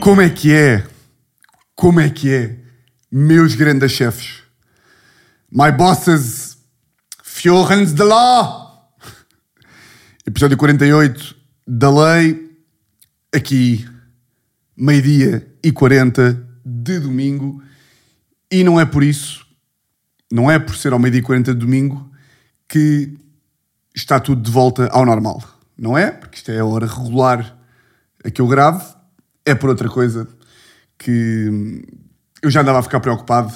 Como é que é? Como é que é? Meus grandes chefes. My bosses. Fjorens de lá. Episódio 48 da lei. Aqui, meio-dia e 40 de domingo. E não é por isso, não é por ser ao meio-dia e 40 de domingo, que está tudo de volta ao normal. Não é? Porque isto é a hora regular a que eu gravo. É por outra coisa que eu já andava a ficar preocupado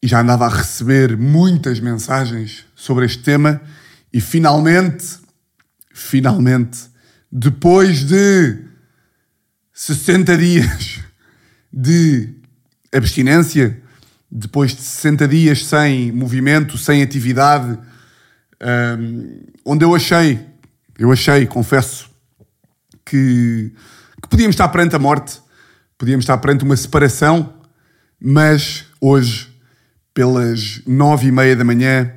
e já andava a receber muitas mensagens sobre este tema e finalmente, finalmente, depois de 60 dias de abstinência, depois de 60 dias sem movimento, sem atividade, um, onde eu achei, eu achei, confesso, que, que podíamos estar perante a morte, podíamos estar perante uma separação, mas hoje, pelas nove e meia da manhã,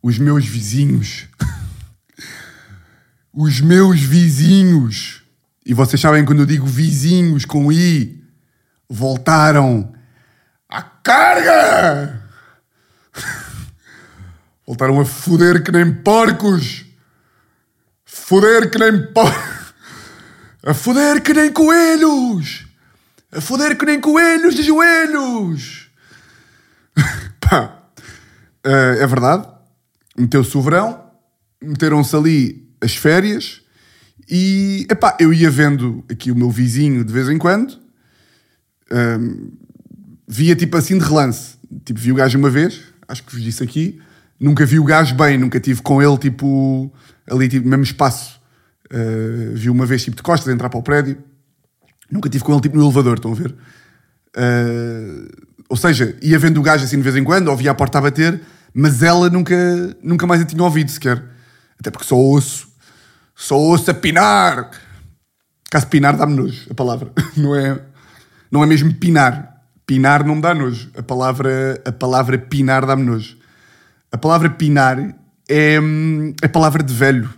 os meus vizinhos, os meus vizinhos, e vocês sabem quando eu digo vizinhos com I, voltaram à carga! Voltaram a foder que nem porcos! Foder que nem! A foder que nem coelhos! A foder que nem coelhos de joelhos! Pá, eh, é verdade. Meteu-se o verão, meteram-se ali as férias e, epá, eu ia vendo aqui o meu vizinho de vez em quando, ehm, via tipo assim de relance. Tipo, vi o gajo uma vez, acho que vos disse aqui, nunca vi o gajo bem, nunca tive com ele tipo ali tipo, mesmo espaço. Uh, vi uma vez tipo de costas entrar para o prédio, nunca tive com ele tipo no elevador, estão a ver? Uh, ou seja, ia vendo o gajo assim de vez em quando, ouvia a porta a bater, mas ela nunca, nunca mais a tinha ouvido sequer. Até porque só ouço, só ouço a pinar. Caso pinar dá-me nojo, a palavra. Não é, não é mesmo pinar. Pinar não me dá nojo. A palavra, a palavra pinar dá-me nojo. A palavra pinar é hum, a palavra de velho.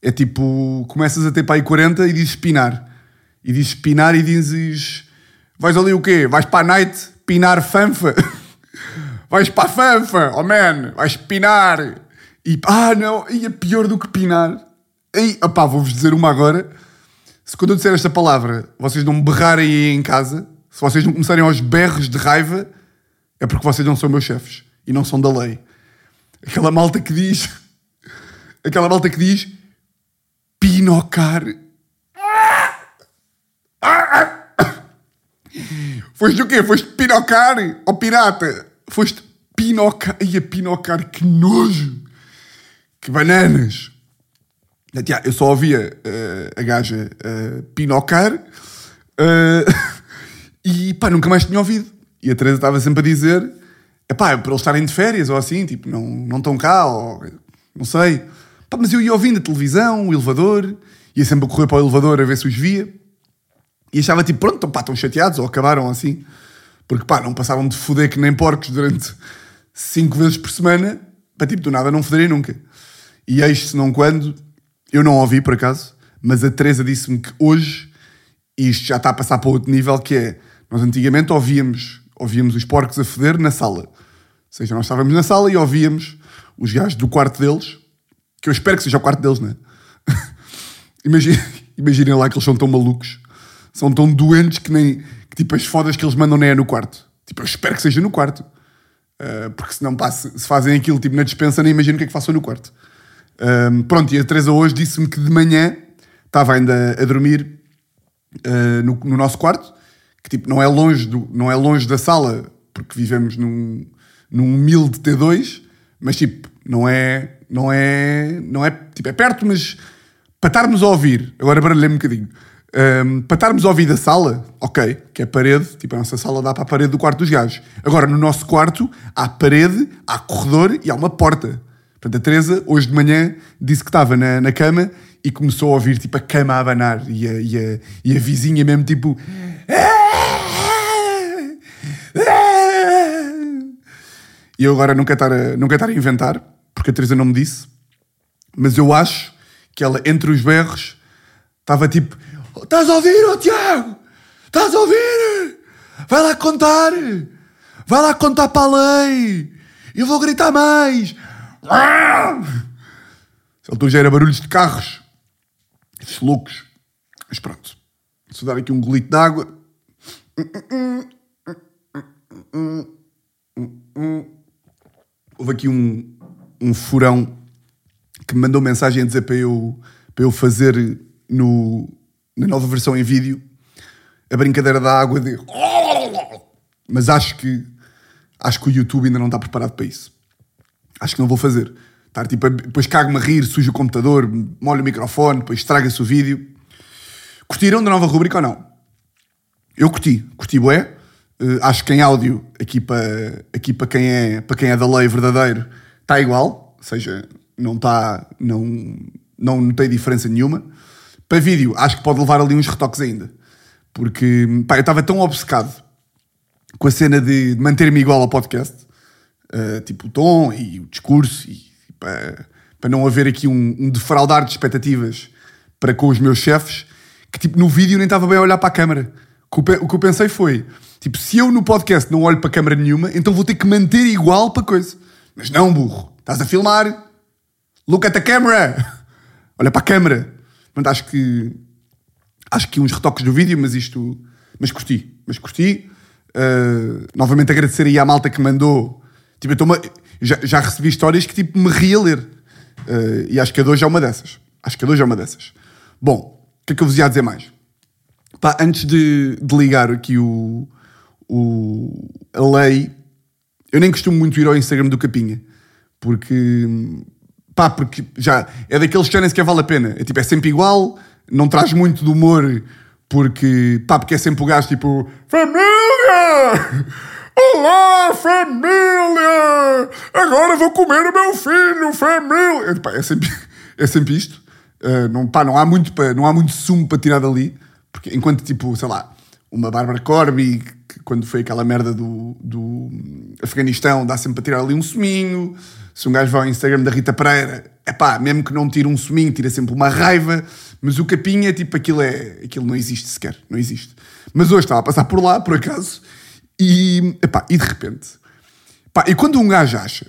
É tipo, começas a ter para aí 40 e dizes pinar. E dizes pinar e dizes, vais ali o quê? Vais para a night pinar fanfa? vais para a fanfa, oh man, vais pinar. E, ah não, e é pior do que pinar. E, opá, vou-vos dizer uma agora. Se quando eu disser esta palavra, vocês não me berrarem aí em casa, se vocês não começarem aos berros de raiva, é porque vocês não são meus chefes e não são da lei. Aquela malta que diz. Aquela malta que diz. Pinocar. Foste o quê? Foste pinocar? Ó pirata? Foste pinocar. Ia pinocar, que nojo! Que bananas! Eu só ouvia uh, a gaja uh, pinocar uh, e pá, nunca mais tinha ouvido. E a Teresa estava sempre a dizer: pá, para eles estarem de férias ou assim, tipo, não, não estão cá, ou não sei. Pá, mas eu ia ouvindo a televisão, o elevador, ia sempre a correr para o elevador a ver se os via. E achava tipo, pronto, pá, estão chateados ou acabaram assim. Porque pá, não passavam de foder que nem porcos durante cinco vezes por semana, para tipo, do nada não foderem nunca. E eis se não quando, eu não ouvi por acaso, mas a Teresa disse-me que hoje isto já está a passar para outro nível, que é, nós antigamente ouvíamos, ouvíamos os porcos a foder na sala. Ou seja, nós estávamos na sala e ouvíamos os gajos do quarto deles, que eu espero que seja o quarto deles, não é? Imaginem, imaginem lá que eles são tão malucos, são tão doentes que nem, que tipo as fodas que eles mandam nem é no quarto. Tipo, eu espero que seja no quarto. Uh, porque se não passe, se fazem aquilo tipo na dispensa, nem imagino o que é que façam no quarto. Um, pronto, e a Teresa hoje disse-me que de manhã estava ainda a dormir uh, no, no, nosso quarto, que tipo não é longe, do, não é longe da sala, porque vivemos num, num humilde T2, mas tipo, não é, não é, não é, tipo, é perto, mas para estarmos a ouvir, agora baralhei um bocadinho, um, para estarmos a ouvir da sala, ok, que é parede, tipo, a nossa sala dá para a parede do quarto dos gajos. Agora, no nosso quarto, há parede, há corredor e há uma porta. Portanto, a Teresa, hoje de manhã, disse que estava na, na cama e começou a ouvir tipo a cama a abanar e a, e a, e a vizinha mesmo tipo. E eu agora quero, estar a, quero estar a inventar, porque a Teresa não me disse, mas eu acho que ela, entre os berros, Estava tipo, estás a ouvir, oh Tiago? Estás a ouvir? Vai lá contar. Vai lá contar para a lei. Eu vou gritar mais. Ele já era barulhos de carros. Esses loucos. Mas pronto. Se dar aqui um golito de água. Houve aqui um, um furão que me mandou mensagem a dizer para eu, para eu fazer no, na nova versão em vídeo a brincadeira da água de. Mas acho que acho que o YouTube ainda não está preparado para isso. Acho que não vou fazer. Estar tipo, depois cago-me a rir, sujo o computador, molho o microfone, depois estraga-se o vídeo. Curtiram da nova rubrica ou não? Eu curti, curti bué. Eh, acho que em áudio, aqui para aqui para quem é para quem é da lei verdadeiro, está igual, ou seja, não está não não notei diferença nenhuma. Para vídeo, acho que pode levar ali uns retoques ainda. Porque pá, eu estava tão obcecado com a cena de, manter-me igual ao podcast, eh, tipo o tom e o discurso, e para, para não haver aqui um, um defraudar de expectativas para com os meus chefes, que tipo no vídeo nem estava bem a olhar para a câmara. O que eu pensei foi, tipo, se eu no podcast não olho para câmara nenhuma, então vou ter que manter igual para coisa. Mas não, burro, estás a filmar, look at the camera, olha para a câmara. Portanto, acho que acho que uns retoques do vídeo, mas isto. Mas curti, mas curti. Uh, novamente agradecer aí à malta que mandou. Tipo, eu tô-me- já, já recebi histórias que tipo, me ri a ler. Uh, e acho que a hoje é uma dessas. Acho que a hoje é uma dessas. Bom, o que é que eu vos ia dizer mais? Pá, antes de, de ligar aqui o, o, a lei, eu nem costumo muito ir ao Instagram do Capinha. Porque, pá, porque já é daqueles que já nem sequer vale a pena. É tipo, é sempre igual, não traz muito de humor, porque, pá, porque é sempre o gajo tipo, família! Olá, família! Agora vou comer o meu filho, família! É, pá, sempre, é sempre isto. Uh, não, pá, não, há muito pa- não há muito sumo para tirar dali, porque enquanto, tipo, sei lá, uma Bárbara Corby, que quando foi aquela merda do, do Afeganistão, dá sempre para tirar ali um suminho. Se um gajo vai ao Instagram da Rita Pereira, é pá, mesmo que não tire um suminho, tira sempre uma raiva. Mas o capinha, tipo, aquilo é. Aquilo não existe sequer, não existe. Mas hoje estava a passar por lá, por acaso, e, epá, e de repente. Pá, e quando um gajo acha,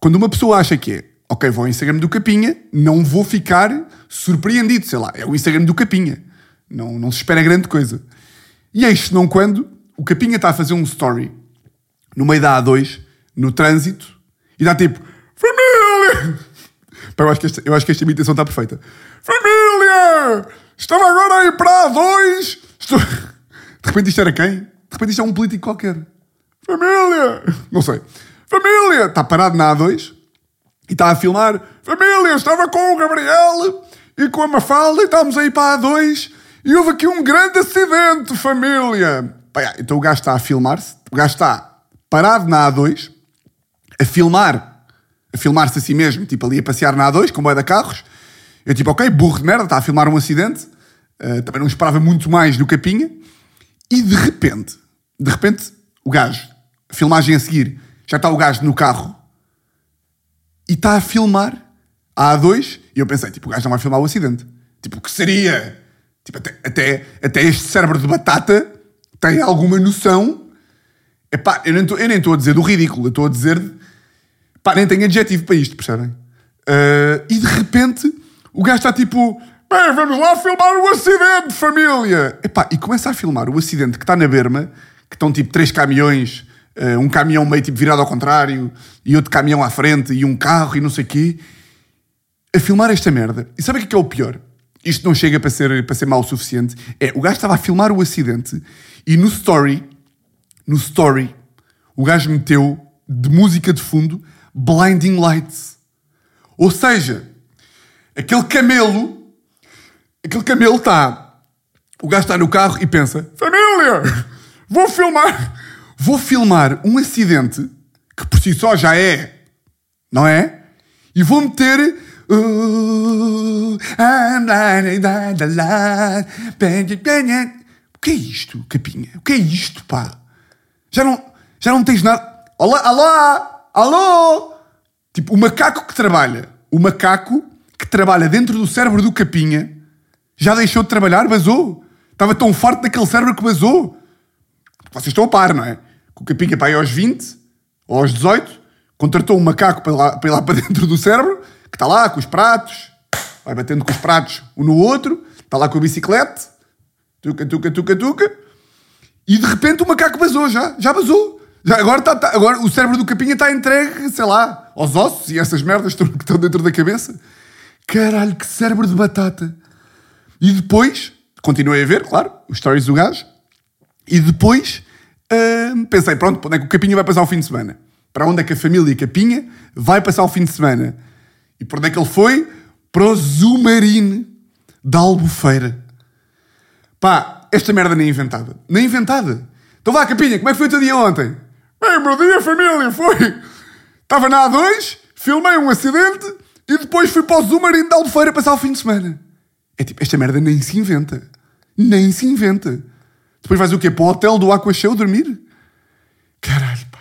quando uma pessoa acha que é, ok, vou ao Instagram do Capinha, não vou ficar surpreendido, sei lá, é o Instagram do Capinha. Não, não se espera grande coisa. E eis não quando o Capinha está a fazer um story no meio da A2, no trânsito, e dá tipo, família! Pá, eu, acho que esta, eu acho que esta imitação está perfeita. Família! Estava agora a ir para a A2. Estou... De repente isto era quem? De repente isto é um político qualquer. Família! Não sei. Família! Está parado na A2 e está a filmar. Família! Estava com o Gabriel e com a Mafalda e estávamos aí para a A2 e houve aqui um grande acidente, família! Já, então o gajo está a filmar-se. O gajo está parado na A2 a filmar a filmar-se a si mesmo, tipo ali a passear na A2 com boia de carros. Eu tipo, ok, burro de merda, está a filmar um acidente. Uh, também não esperava muito mais do Capinha. E de repente, de repente, o gajo, a filmagem a seguir, já está o gajo no carro e está a filmar a A2. E eu pensei, tipo, o gajo não vai filmar o acidente. Tipo, o que seria? Tipo, até, até, até este cérebro de batata tem alguma noção. Epá, eu nem estou a dizer do ridículo, eu estou a dizer. Pá, nem tenho adjetivo para isto, percebem? Uh, e de repente o gajo está tipo. Bem, vamos lá filmar o acidente, família! Epá, e começa a filmar o acidente que está na berma, que estão tipo três caminhões, uh, um caminhão meio tipo virado ao contrário, e outro caminhão à frente, e um carro, e não sei o quê, a filmar esta merda. E sabe o que é, que é o pior? Isto não chega para ser, para ser mau o suficiente. É, o gajo estava a filmar o acidente, e no story, no story, o gajo meteu de música de fundo Blinding Lights. Ou seja, aquele camelo, aquele camelo está. O gajo está no carro e pensa: Família, vou filmar, vou filmar um acidente que por si só já é, não é? E vou meter. O que é isto, capinha? O que é isto, pá? Já não, já não tens nada. Olá, alô, alô! Tipo, o macaco que trabalha, o macaco que trabalha dentro do cérebro do capinha, Já deixou de trabalhar, basou. Estava tão farto daquele cérebro que basou. Vocês estão a par, não é? Que o Capinha para aí aos 20 ou aos 18 contratou um macaco para, lá, para ir lá para dentro do cérebro que está lá com os pratos, vai batendo com os pratos um no outro, está lá com a bicicleta, tuca, tuca, tuca, tuca, e de repente o macaco basou já, já basou. Já, agora, está tá, agora o cérebro do Capinha está entregue, sei lá, aos ossos e essas merdas que estão dentro da cabeça. Caralho, que cérebro de batata. E depois, continuei a ver, claro, os stories do gajo, e depois hum, pensei, pronto, onde é que o Capinha vai passar o fim de semana? Para onde é que a família Capinha vai passar o fim de semana? E por onde é que ele foi? Para o Zumarine da Albufeira. Pá, esta merda nem inventada. Nem inventada. Então vá, Capinha, como é que foi o teu dia ontem? Bem, meu dia, família, foi. Estava na A2, filmei um acidente e depois fui para o Zumarine da Albufeira passar o fim de semana. É tipo, esta merda nem se inventa. Nem se inventa. Depois vais o quê? Para o hotel do Aqua Show dormir? Caralho, pá.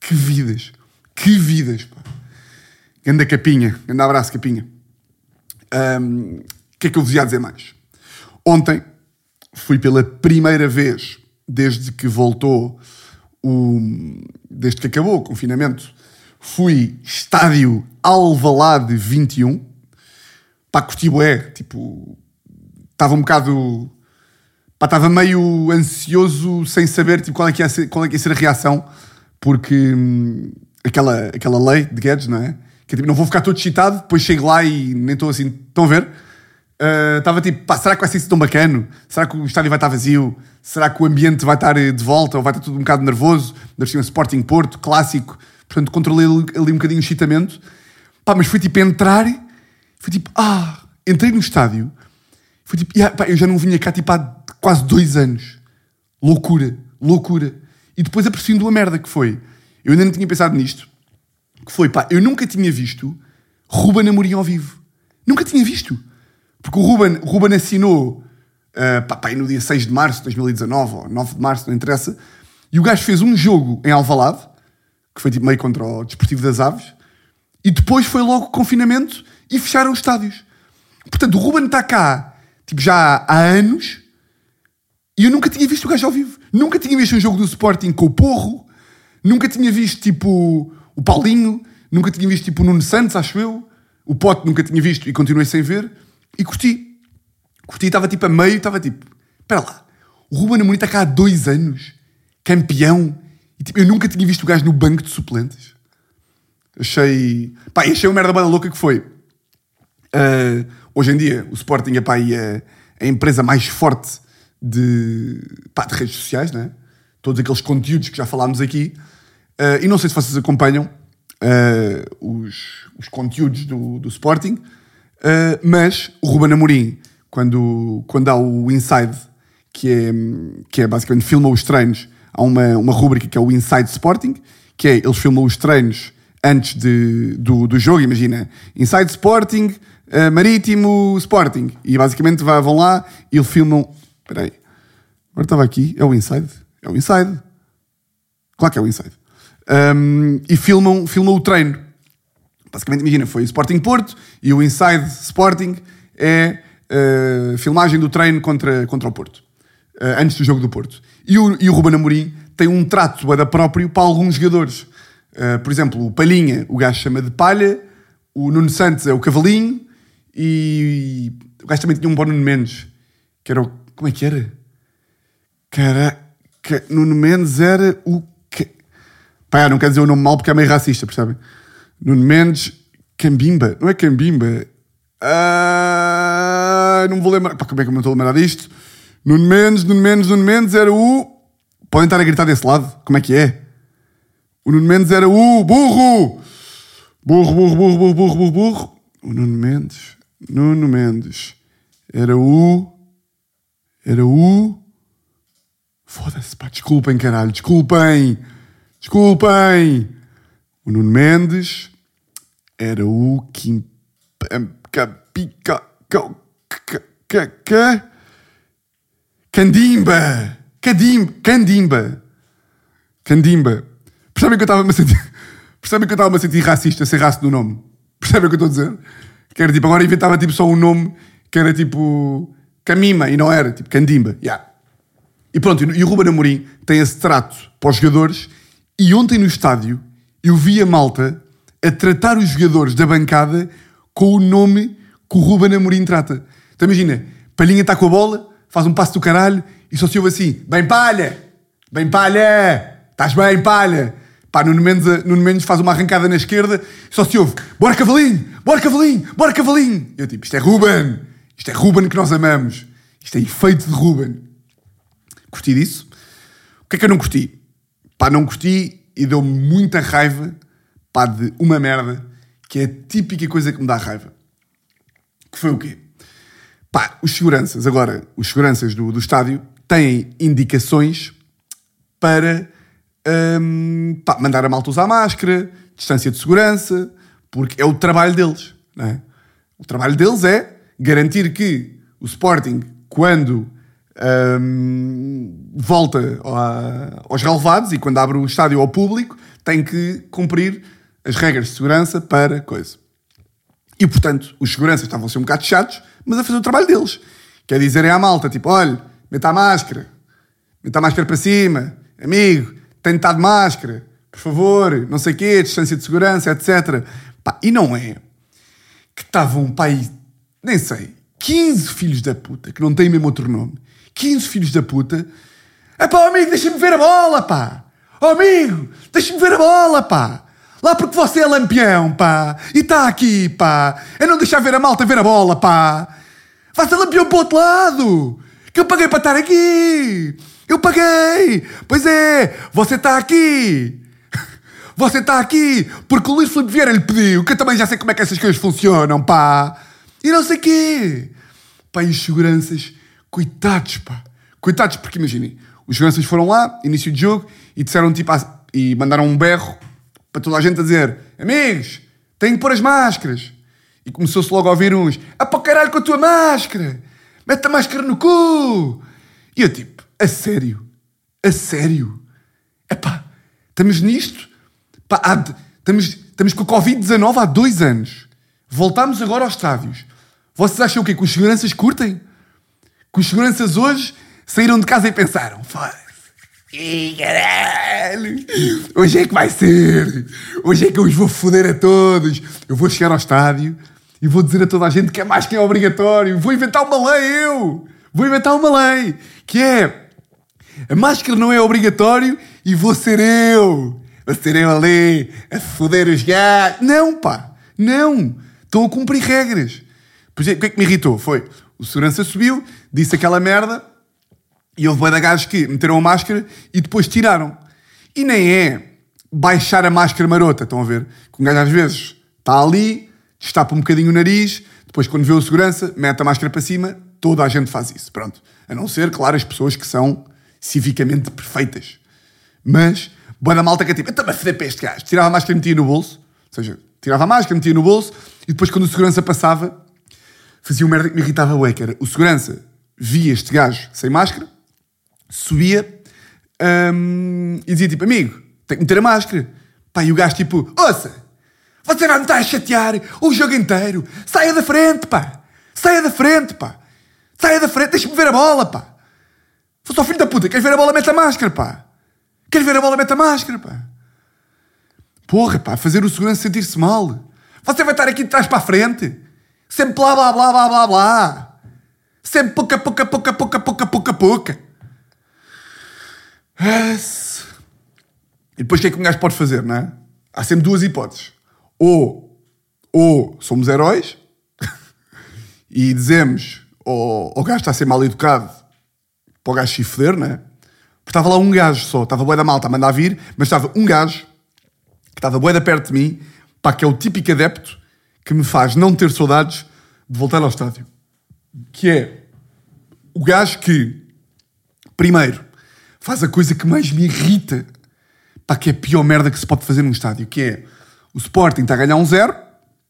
Que vidas. Que vidas, pá. Ganda capinha. Ganda abraço, capinha. O que é que eu vos ia dizer mais? Ontem fui pela primeira vez desde que voltou o... Desde que acabou o confinamento. Fui estádio Alvalade 21. Pá, curti bué. Tipo... Estava um bocado... Pá, estava meio ansioso sem saber tipo, qual, é que ia ser, qual é que ia ser a reação. Porque... Hum, aquela, aquela lei de Guedes, não é? Que é tipo, não vou ficar todo excitado, depois chego lá e nem estou assim. Estão a ver? Estava uh, tipo, pá, será que vai ser isso tão bacano? Será que o estádio vai estar vazio? Será que o ambiente vai estar de volta ou vai estar tudo um bocado nervoso? Deve ser um Sporting Porto, clássico. Portanto, controlei ali um bocadinho o excitamento. Pá, mas foi tipo entrar, foi tipo, ah, entrei no estádio. Foi tipo, yeah, pá, eu já não vinha cá tipo há quase dois anos. Loucura, loucura. E depois apercebi-me de uma merda que foi. Eu ainda não tinha pensado nisto que foi, pá, eu nunca tinha visto Ruben Amorim ao vivo. Nunca tinha visto. Porque o Ruben, Ruben assinou, uh, pá, pá, no dia 6 de março de 2019, ou 9 de março, não interessa, e o gajo fez um jogo em Alvalade, que foi tipo meio contra o Desportivo das Aves, e depois foi logo confinamento e fecharam os estádios. Portanto, o Ruben está cá, tipo, já há anos, e eu nunca tinha visto o gajo ao vivo. Nunca tinha visto um jogo do Sporting com o Porro, nunca tinha visto, tipo, o Paulinho, nunca tinha visto tipo o Nuno Santos, acho eu. O Pote nunca tinha visto e continuei sem ver. E curti. Curti, estava tipo a meio, estava tipo, espera lá, o Ruben Amorim está cá há dois anos, campeão, e tipo, eu nunca tinha visto o gajo no banco de suplentes. Achei, pá, achei uma merda bem louca que foi. Uh, hoje em dia, o Sporting é, pá, a empresa mais forte de, pá, de redes sociais, né? Todos aqueles conteúdos que já falámos aqui. Uh, e não sei se vocês acompanham uh, os, os, conteúdos do, do Sporting, uh, mas o Ruben Amorim, quando, quando há o Inside, que é, que é basicamente filma os treinos, há uma, uma rubrica que é o Inside Sporting, que é eles filmam os treinos antes de, do, do jogo, imagina, Inside Sporting, Marítimo Sporting, e basicamente vão lá e filmam. Espera aí, agora estava aqui, é o Inside? É o Inside. Claro que é o Inside um, e filmam, filmam o treino. Basicamente, imagina, foi o Sporting Porto e o Inside Sporting é uh, filmagem do treino contra, contra o Porto, uh, antes do jogo do Porto. E o, e o Ruben Amorim tem um trato da próprio para alguns jogadores. Uh, por exemplo, o Palhinha, o gajo chama de Palha, o Nuno Santos é o Cavalinho e o gajo também tinha um bom Nuno Mendes, que era o. Como é que era? Caraca, Nuno Mendes era o Pá, não quer dizer o nome mal porque é meio racista, percebem? Nuno Mendes, Cambimba, não é Cambimba? Ah, não vou lembrar. Pá, como é que eu me estou a lembrar disto? Nuno Mendes, Nuno Mendes, Nuno Mendes era o. Podem estar a gritar desse lado? Como é que é? O Nuno Mendes era o burro! Burro, burro, burro, burro, burro, burro, burro. O Nuno Mendes, Nuno Mendes era o. Era o. Foda-se, pá, desculpem, caralho, desculpem! Desculpem! O Nuno Mendes era o Kim. Pica. Candimba! Candimba! Candimba! Candimba! Percebem que eu estava-me a sentir. Que eu estava-me sentir racista sem raça do nome? Percebem o que eu estou a dizer? Que era tipo, agora inventava tipo só um nome que era tipo. Camima, e não era, tipo Candimba. Yeah. E pronto, e o Ruben Amorim tem esse trato para os jogadores. E ontem no estádio eu vi a malta a tratar os jogadores da bancada com o nome que o Ruben Amorim trata. Então imagina, Palhinha está com a bola, faz um passo do caralho e só se ouve assim: bem palha, bem palha, estás bem palha. Pá, Nuno Mendes, Nuno Mendes faz uma arrancada na esquerda só se ouve: bora cavalinho, bora cavalinho, bora cavalinho. Eu tipo: isto é Ruben, isto é Ruben que nós amamos, isto é efeito de Ruben. Curti disso. O que é que eu não curti? Pá, não curti e deu-me muita raiva, pá, de uma merda, que é a típica coisa que me dá raiva. Que foi o quê? Pá, os seguranças, agora, os seguranças do, do estádio têm indicações para hum, pá, mandar a malta usar máscara, distância de segurança, porque é o trabalho deles. Não é? O trabalho deles é garantir que o Sporting, quando hum, volta a- aos relevados e quando abre o estádio ao público, tem que cumprir as regras de segurança para coisa. E, portanto, os seguranças estavam a ser um bocado chatos, mas a fazer o trabalho deles. Quer dizerem à malta, tipo, olha, meta a máscara. Meta a máscara para cima. Amigo, tem de estar de máscara. Por favor, não sei o quê, distância de segurança, etc. Pá, e não é que estavam, pá, aí, nem sei, 15 filhos da puta, que não têm mesmo outro nome. 15 filhos da puta. É pá, amigo, deixa-me ver a bola, pá. Oh, amigo, deixa-me ver a bola, pá. Lá porque você é lampião, pá. E está aqui, pá. É não deixar ver a malta ver a bola, pá. Vai ser lampião para o outro lado. Que eu paguei para estar aqui. Eu paguei. Pois é, você está aqui. Você está aqui porque o Luís Filipe Vieira lhe pediu, que eu também já sei como é que essas coisas funcionam, pá. E não sei quê. Pá, e os seguranças, coitados, pá. Coitados, porque imaginem, os seguranças foram lá, início de jogo, e disseram tipo, ah, e mandaram um berro para toda a gente a dizer: Amigos, têm que pôr as máscaras. E começou-se logo a ouvir uns: Ah, para o caralho com a tua máscara! Mete a máscara no cu! E eu tipo: A sério? A sério? Epá, estamos nisto? Pá, há estamos, estamos com a Covid-19 há dois anos. Voltámos agora aos estádios. Vocês acham o quê? Que os seguranças curtem? Que os seguranças hoje saíram de casa e pensaram: Foda-se. Caralho! Hoje é que vai ser! Hoje é que eu os vou foder a todos! Eu vou chegar ao estádio e vou dizer a toda a gente que a máscara é obrigatório! Vou inventar uma lei, eu! Vou inventar uma lei! Que é... A máscara não é obrigatório e vou ser eu! Vou ser eu ali a foder os gatos! Não, pá! Não! Estão a cumprir regras! Pois é, o que é que me irritou? Foi, o segurança subiu, disse aquela merda e houve de gajos que meteram a máscara e depois tiraram. E nem é baixar a máscara marota, estão a ver? Que um gajo às vezes está ali, destapa um bocadinho o nariz, depois quando vê o segurança, mete a máscara para cima, toda a gente faz isso, pronto. A não ser, claro, as pessoas que são civicamente perfeitas. Mas, boa da malta que é tipo, então, mas foder para este gajo. Tirava a máscara e metia no bolso, ou seja, tirava a máscara, metia no bolso, e depois quando o segurança passava, fazia uma merda que me irritava bué, que era o segurança via este gajo sem máscara, subia hum, e dizia tipo, amigo, tem que meter a máscara. Pá, e o gajo tipo, ouça, você vai me estar a chatear o jogo inteiro. Saia da frente, pá. Saia da frente, pá. Saia da frente, deixa-me ver a bola, pá. Fosse ao filho da puta, queres ver a bola, mete a máscara, pá. Queres ver a bola, mete a máscara, pá. Porra, pá, fazer o segurança sentir-se mal. Você vai estar aqui de trás para a frente. Sempre blá, blá, blá, blá, blá, blá. Sempre pouca, pouca, pouca, pouca, pouca, pouca. Yes. E depois o que é que um gajo pode fazer, não é? Há sempre duas hipóteses. Ou, ou somos heróis e dizemos ou o gajo está a ser mal educado para o gajo se foder, não é? Porque estava lá um gajo só, estava bué da malta a mandar vir, mas estava um gajo que estava bué da perto de mim, pá, que é o típico adepto que me faz não ter saudades de voltar ao estádio. Que é o gajo que, primeiro, faz a coisa que mais me irrita, pá, que é a pior merda que se pode fazer num estádio, que é o Sporting está a ganhar um zero,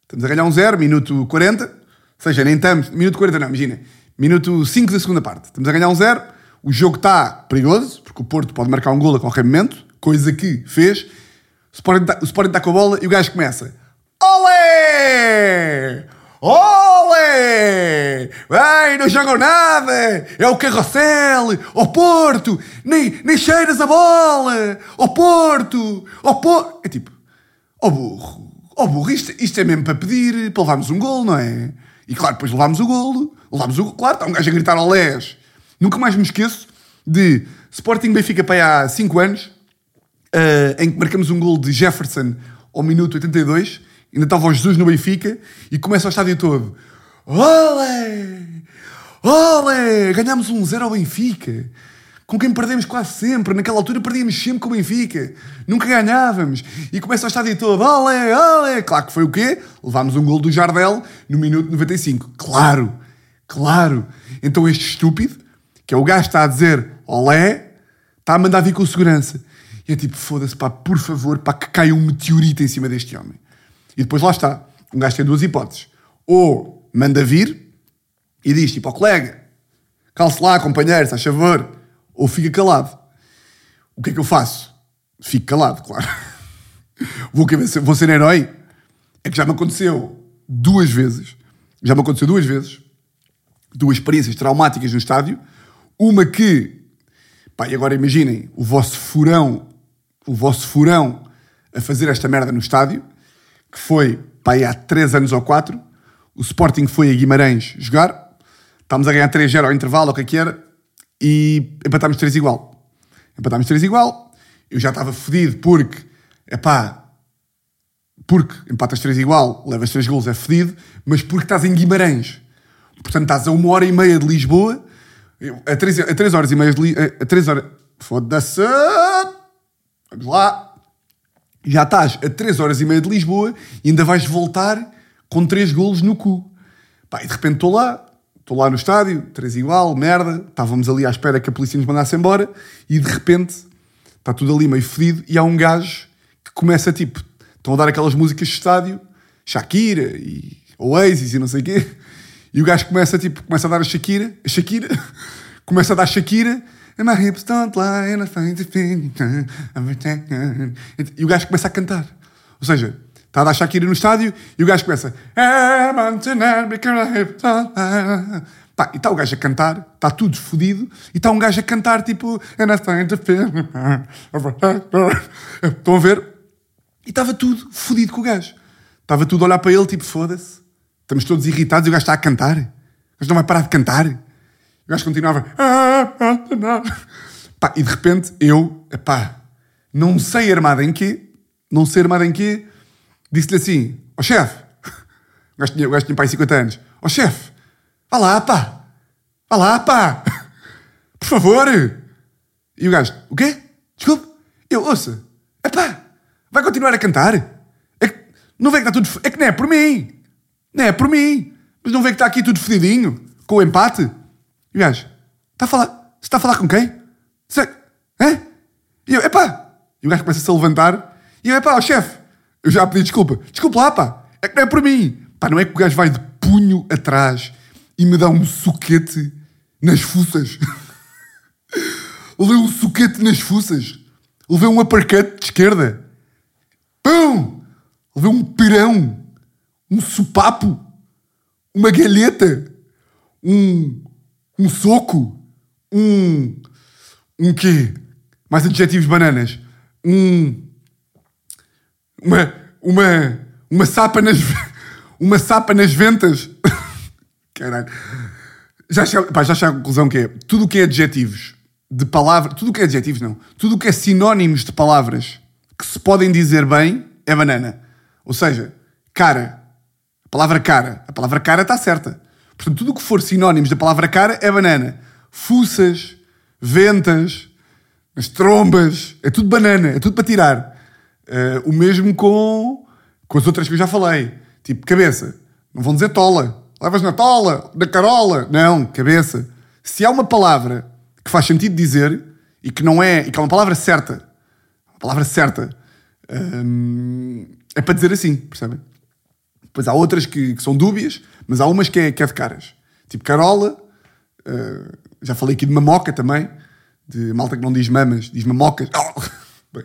estamos a ganhar um zero, minuto 40, ou seja, nem estamos, minuto 40 não, imagina, minuto 5 da segunda parte, estamos a ganhar um zero, o jogo está perigoso, porque o Porto pode marcar um gol a qualquer momento, coisa que fez, o Sporting está, está com a bola e o gajo começa, olé! Olé! Ai, não jogam nada! É o carrossel! Ao Porto! Nem, nem cheiras a bola! Ao Porto! Ao Porto! É tipo, ó burro! Ó burro, isto, isto é mesmo para pedir, para levarmos um golo, não é? E claro, depois levámos o golo. Levámos o golo. Claro, está um gajo a gritar ao Les. Nunca mais me esqueço de Sporting Benfica para há 5 anos, uh, em que marcamos um gol de Jefferson ao minuto 82, ainda estava o Jesus no Benfica, e começa o estádio todo. Olé! Olé! Ganhámos um 0 ao Benfica. Com quem perdemos quase sempre. Naquela altura perdíamos sempre com o Benfica. Nunca ganhávamos. E começa o estádio todo. Olé! Olé! Claro que foi o quê? Levámos um gol do Jardel no minuto 95. Claro! Claro! Então este estúpido, que é o gajo que está a dizer olé, está a mandar vir com segurança. E é tipo, foda-se, pá, por favor, pá, que caia um meteorito em cima deste homem. E depois lá está. Um gajo tem duas hipóteses. Ou manda vir e diz, tipo, ao colega, calce lá, companheiro, se a favor. Ou fica calado. O que é que eu faço? Fico calado, claro. Vou, vou ser herói? É que já me aconteceu duas vezes. Já me aconteceu duas vezes. Duas experiências traumáticas no estádio. Uma que, pá, e agora imaginem, o vosso furão o vosso furão a fazer esta merda no estádio, que foi, pá, há 3 anos ou 4, o Sporting foi a Guimarães jogar, estávamos a ganhar 3-0 ao intervalo, o que é que era, e empatámos 3 igual. Empatámos 3 igual, eu já estava fodido porque, é pá, porque empatas 3 igual, levas 3 gols, é fedido, mas porque estás em Guimarães. Portanto, estás a uma hora e meia de Lisboa, a 3, a 3 horas e meia de a 3 horas. Foda-se! Vamos lá. Já estás a 3 horas e meia de Lisboa e ainda vais voltar com 3 golos no cu. Pá, e de repente estou lá, estou lá no estádio, 3 igual, merda. Estávamos ali à espera que a polícia nos mandasse embora e de repente está tudo ali meio fedido e há um gajo que começa tipo, estão a dar aquelas músicas de estádio, Shakira e Oasis e não sei o quê. E o gajo começa tipo, começa a dar a Shakira, a Shakira, começa a dar Shakira And my hips don't lie and I find it E o gajo começa a cantar. Ou seja, está a dar Shakira no estádio e o gajo começa Pá, e está o gajo a cantar, está tudo fodido, e está um gajo a cantar tipo Estão a ver? E estava tudo fodido com o gajo. Estava tudo a olhar para ele, tipo, foda-se. Estamos todos irritados e o gajo está a cantar. O gajo não vai parar de cantar. O gajo continuava. Pá, e de repente eu, pá, não sei armado em quê, não sei armado em quê, disse-lhe assim: Ó oh, chefe, o gajo tinha, o tinha pai 50 anos, ó oh, chefe, vá lá, pá, vá lá, pá, por favor. E o gajo: O quê? Desculpe. Eu, ouça, pá, vai continuar a cantar? É que, não vê que está tudo. É que não é por mim, não é por mim, mas não vê que está aqui tudo fedidinho, com o empate? E o gajo, está a falar, está a falar com quem? Você, é? E eu, epá! E o gajo começa-se a levantar e eu, epá, o chefe, eu já pedi desculpa. Desculpa lá, pá, é que não é por mim. Pá, não é que o gajo vai de punho atrás e me dá um suquete nas fuças. Levei um suquete nas fuças. Levei um uppercut de esquerda. Pão! Levei um pirão. Um sopapo. Uma galheta. Um um soco, um. um quê? Mais adjetivos bananas. Um. Uma. uma. uma sapa nas. uma sapa nas ventas. Caralho. Já chego, pá, já chego à conclusão que é tudo o que é adjetivos de palavras. Tudo o que é adjetivos, não. Tudo o que é sinónimos de palavras que se podem dizer bem é banana. Ou seja, cara. A palavra cara. A palavra cara está certa. Portanto, tudo o que for sinónimos da palavra cara é banana. Fuças, ventas, as trombas, é tudo banana, é tudo para tirar. Uh, o mesmo com, com as outras que eu já falei. Tipo, cabeça. Não vão dizer tola. Levas na tola, na carola. Não, cabeça. Se há uma palavra que faz sentido dizer e que não é, e que é uma palavra certa, uma palavra certa, hum, é para dizer assim, percebem? Depois há outras que, que, são dúbias, mas há umas que é, que é de caras. Tipo Carola, uh, já falei aqui de mamoca também, de malta que não diz mamas, diz mamocas. Oh! Bem,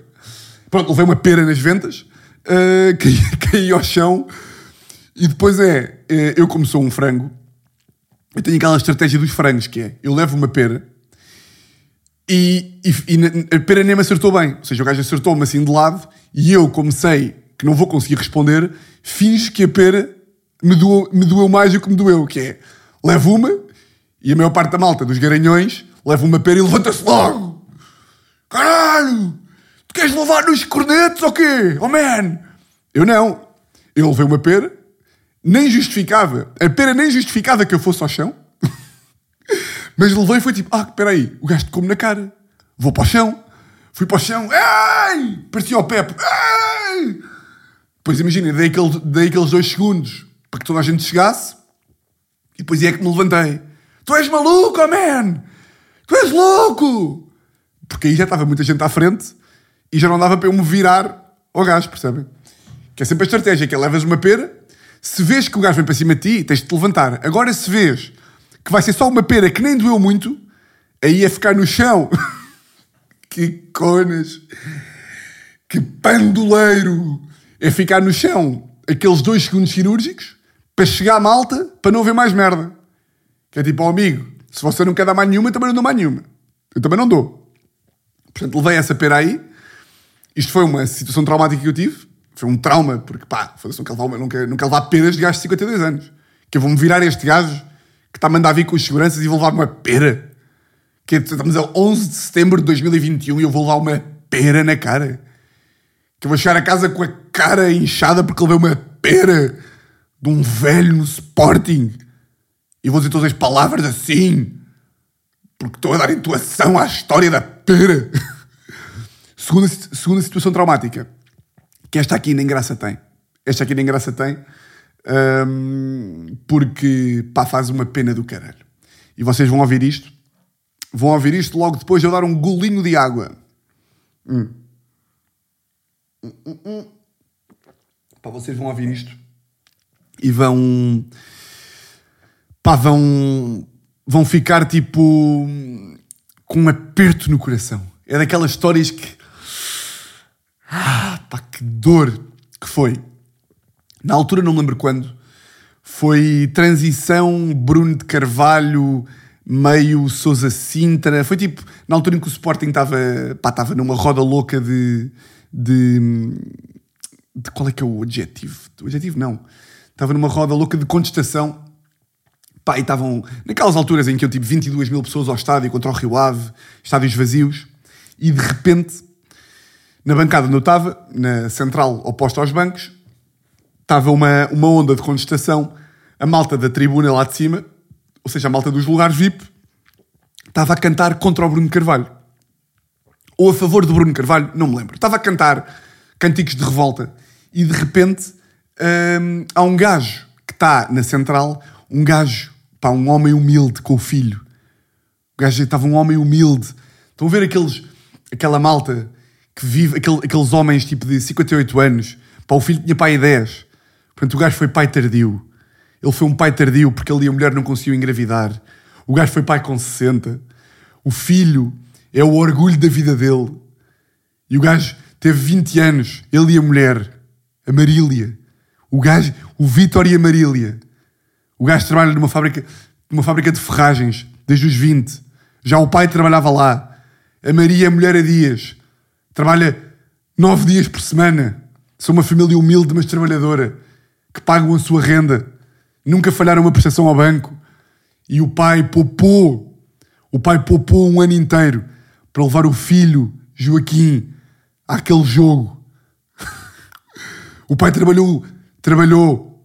pronto, levei uma pera nas ventas, uh, caí, caí ao chão e depois é eh, eu como sou um frango, eu tenho aquela estratégia dos frangos, que é, eu levo uma pera e, e, e a pera nem me acertou bem. Ou seja, o gajo acertou-me assim de lado e eu, como sei que não vou conseguir responder, finjo que a pera me doeu, me doeu mais do que me doeu, que é, levo uma e a maior parte da malta dos garanhões leva uma pera e levanta-se logo. Caralho! Tu queres levar nos cornetos ou quê? Oh man! Eu não. Eu levei uma pera, nem justificava. A pera nem justificava que eu fosse ao chão. Mas levei e foi tipo, ah, espera aí, o gajo come na cara. Vou para o chão. Fui para o chão. Ei! Parecia o Pepe. Ei! Depois imagina, dei, aquele, dei aqueles dois segundos para que toda a gente chegasse e depois é que me levantei. Tu és maluco, oh man! Tu és louco! Porque aí já estava muita gente à frente e já não dava para eu me virar ao gajo, percebem? Que é sempre a estratégia, que é levas uma pera, se vês que o gajo vem para cima de ti, tens de te levantar. Agora, se vês que vai ser só uma pera que nem doeu muito, aí é ficar no chão. que conas! Que pandoleiro! É ficar no chão aqueles dois segundos cirúrgicos para chegar à malta para não ver mais merda. Que é tipo, ó amigo, se você não quer dar mais nenhuma, eu também não dou mais nenhuma. Eu também não dou. Portanto, levei essa pera aí. Isto foi uma situação traumática que eu tive. Foi um trauma, porque pá, não quero levar, não quero, não quero levar peras de gajo de 52 anos. Que eu vou-me virar este gajo que está a mandar vir com os seguranças e vou levar uma pera. Que é- estamos a 11 de setembro de 2021 e eu vou levar uma pera na cara. Que eu vou chegar a casa com a cara inchada porque levei uma pera de um velho no Sporting. E vou dizer todas as palavras assim. Porque estou a dar intuação à história da pera. segunda, segunda situação traumática. Que esta aqui nem graça tem. Esta aqui nem graça tem. hum, porque, pá, faz uma pena do caralho. E vocês vão ouvir isto. Vão ouvir isto logo depois de eu dar um golinho de água. Pá, vocês vão ouvir isto e vão. Pá, vão. Vão ficar tipo. com um aperto no coração. É daquelas histórias que. Ah, pá, que dor que foi. Na altura, não me lembro quando, foi transição Bruno de Carvalho, meio Sousa Sintra. Foi tipo, na altura em que o Sporting estava, pá, estava numa roda louca de, de, de. Qual é que é o adjetivo? O adjetivo não. Estava numa roda louca de contestação. Pá, e estavam naquelas alturas em que eu tive 22 mil pessoas ao estádio contra o Rio Ave, estádios vazios, e de repente, na bancada onde eu estava, na central oposta aos bancos, estava uma, uma onda de contestação. A malta da tribuna lá de cima, ou seja, a malta dos lugares VIP, estava a cantar contra o Bruno Carvalho. Ou a favor do Bruno Carvalho, não me lembro. Estava a cantar cânticos de revolta. E de repente hum, há um gajo que está na central, um gajo, pá, um homem humilde com o filho. O gajo estava um homem humilde. Estão a ver aqueles, aquela malta que vive, aquele- aqueles homens tipo de 58 anos. Pá, o filho tinha pai 10. Portanto, o gajo foi pai tardio. Ele foi um pai tardio porque ele e a mulher não conseguiam engravidar. O gajo foi pai com 60. O filho é o orgulho da vida dele. E o gajo teve 20 anos, ele e a mulher, a Marília. O gajo, o Vítor e a Marília. O gajo trabalha numa fábrica, numa fábrica de ferragens, desde os 20. Já o pai trabalhava lá. A Maria é mulher a dias. Trabalha nove dias por semana. São uma família humilde, mas trabalhadora, que pagam a sua renda. Nunca falharam uma prestação ao banco. E o pai poupou. O pai poupou um ano inteiro para levar o filho, Joaquim, àquele jogo. O pai trabalhou, trabalhou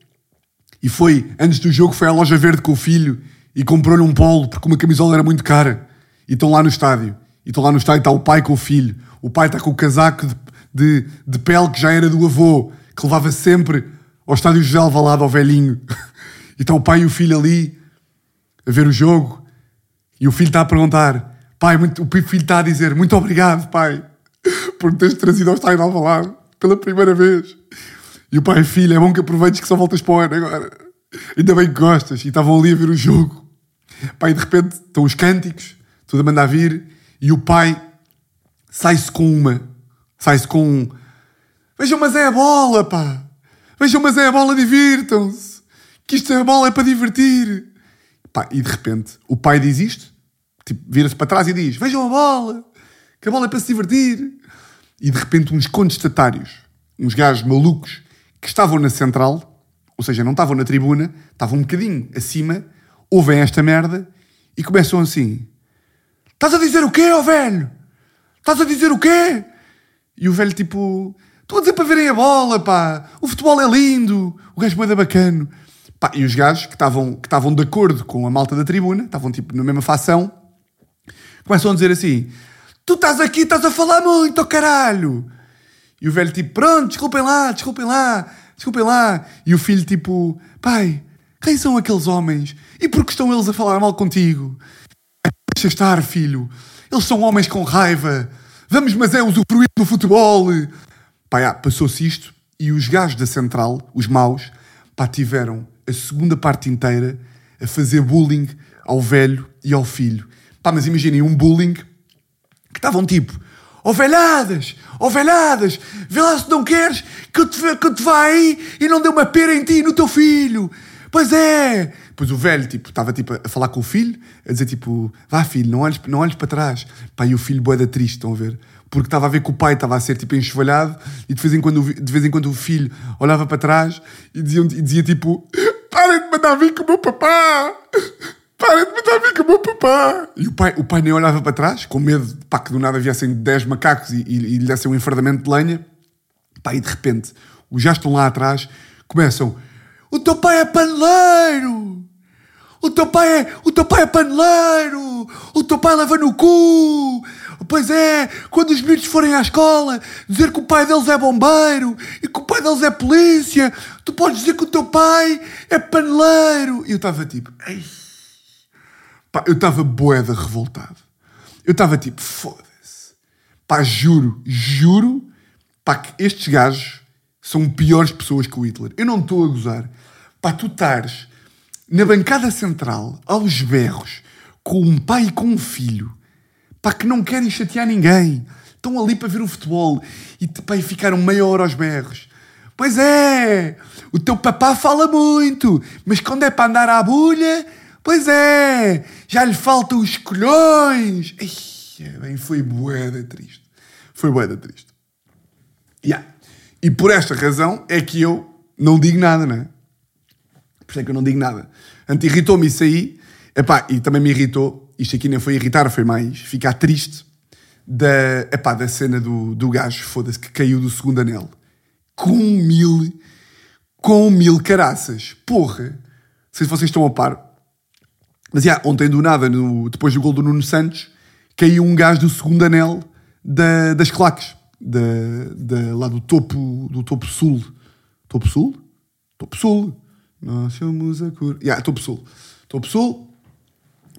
e foi, antes do jogo, foi à loja verde com o filho e comprou-lhe um polo porque uma camisola era muito cara. E estão lá no estádio. E estão lá no estádio, está o pai com o filho. O pai está com o casaco de, de, de pele que já era do avô, que levava sempre ao estádio José Alvalade, ao velhinho. E está o pai e o filho ali a ver o jogo. E o filho está a perguntar: Pai, muito, o filho está a dizer: Muito obrigado, pai, por me teres trazido ao estádio de Alvalade pela primeira vez. E o pai, filho, é bom que aproveites que só voltas para o ano agora. Ainda bem que gostas. E estavam ali a ver o jogo. Pai, de repente estão os cânticos, tudo a mandar vir, e o pai sai-se com uma. Sai-se com um. Vejam, mas é a bola, pá! Vejam, mas é a bola, divirtam-se! que isto é bola é para divertir. Pá, e de repente, o pai diz isto, tipo, vira-se para trás e diz: Vejam a bola, que a bola é para se divertir. E de repente, uns contestatários, uns gajos malucos, que estavam na central, ou seja, não estavam na tribuna, estavam um bocadinho acima, ouvem esta merda e começam assim: Estás a dizer o quê, ó velho? Estás a dizer o quê? E o velho, tipo, estou a dizer para verem a bola, pá. O futebol é lindo. O gajo é bacana. Pá, e os gajos que estavam que de acordo com a malta da tribuna, estavam tipo na mesma facção, começam a dizer assim: Tu estás aqui, estás a falar muito, caralho. E o velho tipo: Pronto, desculpem lá, desculpem lá, desculpem lá. E o filho tipo: Pai, quem são aqueles homens? E por que estão eles a falar mal contigo? Deixa estar, filho. Eles são homens com raiva. Vamos, mas é usufruir do futebol. Pá, passou-se isto e os gajos da central, os maus, pá, tiveram a segunda parte inteira a fazer bullying ao velho e ao filho. Pá, mas imaginem um bullying que estavam tipo, ovelhadas, ovelhadas, vê lá se não queres que eu te, que eu te vá aí e não dê uma pera em ti no teu filho. Pois é. Depois o velho, tipo, estava tipo, a falar com o filho, a dizer tipo, vá filho, não olhes, não olhes para trás. Pá, e o filho boeda triste, estão a ver? Porque estava a ver que o pai estava a ser tipo enxovalhado e de vez em quando, de vez em quando o filho olhava para trás e dizia, e dizia tipo, parem de mandar vir com o meu papá! Parem de vir com o meu papá! E o pai, o pai nem olhava para trás, com medo pá, que do nada viessem 10 macacos e, e, e lhe dessem um enfardamento de lenha. Pá, e de repente, os já estão lá atrás, começam, o teu pai é paneleiro! O teu pai é, o teu pai é paneleiro! O teu pai leva no cu! Pois é, quando os miúdos forem à escola, dizer que o pai deles é bombeiro e que o pai deles é polícia, tu podes dizer que o teu pai é paneleiro. E eu estava tipo, Ei. Pá, eu estava boeda revoltado. Eu estava tipo, foda-se. Pá, juro, juro, pá, que estes gajos são piores pessoas que o Hitler. Eu não estou a gozar. Pá, tu estares na bancada central, aos berros, com um pai e com um filho, pá, que não querem chatear ninguém. Estão ali para ver o futebol e, pá, e ficaram meia hora aos berros. Pois é, o teu papá fala muito, mas quando é para andar à bulha, pois é, já lhe faltam os colhões. Ai, bem, foi boeda triste. Foi boeda triste. Yeah. E por esta razão é que eu não digo nada, não é? Por isso é que eu não digo nada. Antes irritou-me isso aí. Epá, e também me irritou, isto aqui nem foi irritar, foi mais ficar triste da, epá, da cena do, do gajo, foda-se, que caiu do segundo anel. Com mil, com mil caraças. Porra! Se vocês estão a par. Mas, já, ontem do nada, no, depois do gol do Nuno Santos, caiu um gajo do segundo anel da, das claques. Da, da, lá do topo, do topo sul. Topo sul? Topo sul. Nós somos a cor. Yeah, Topo Sul. Topo Sul.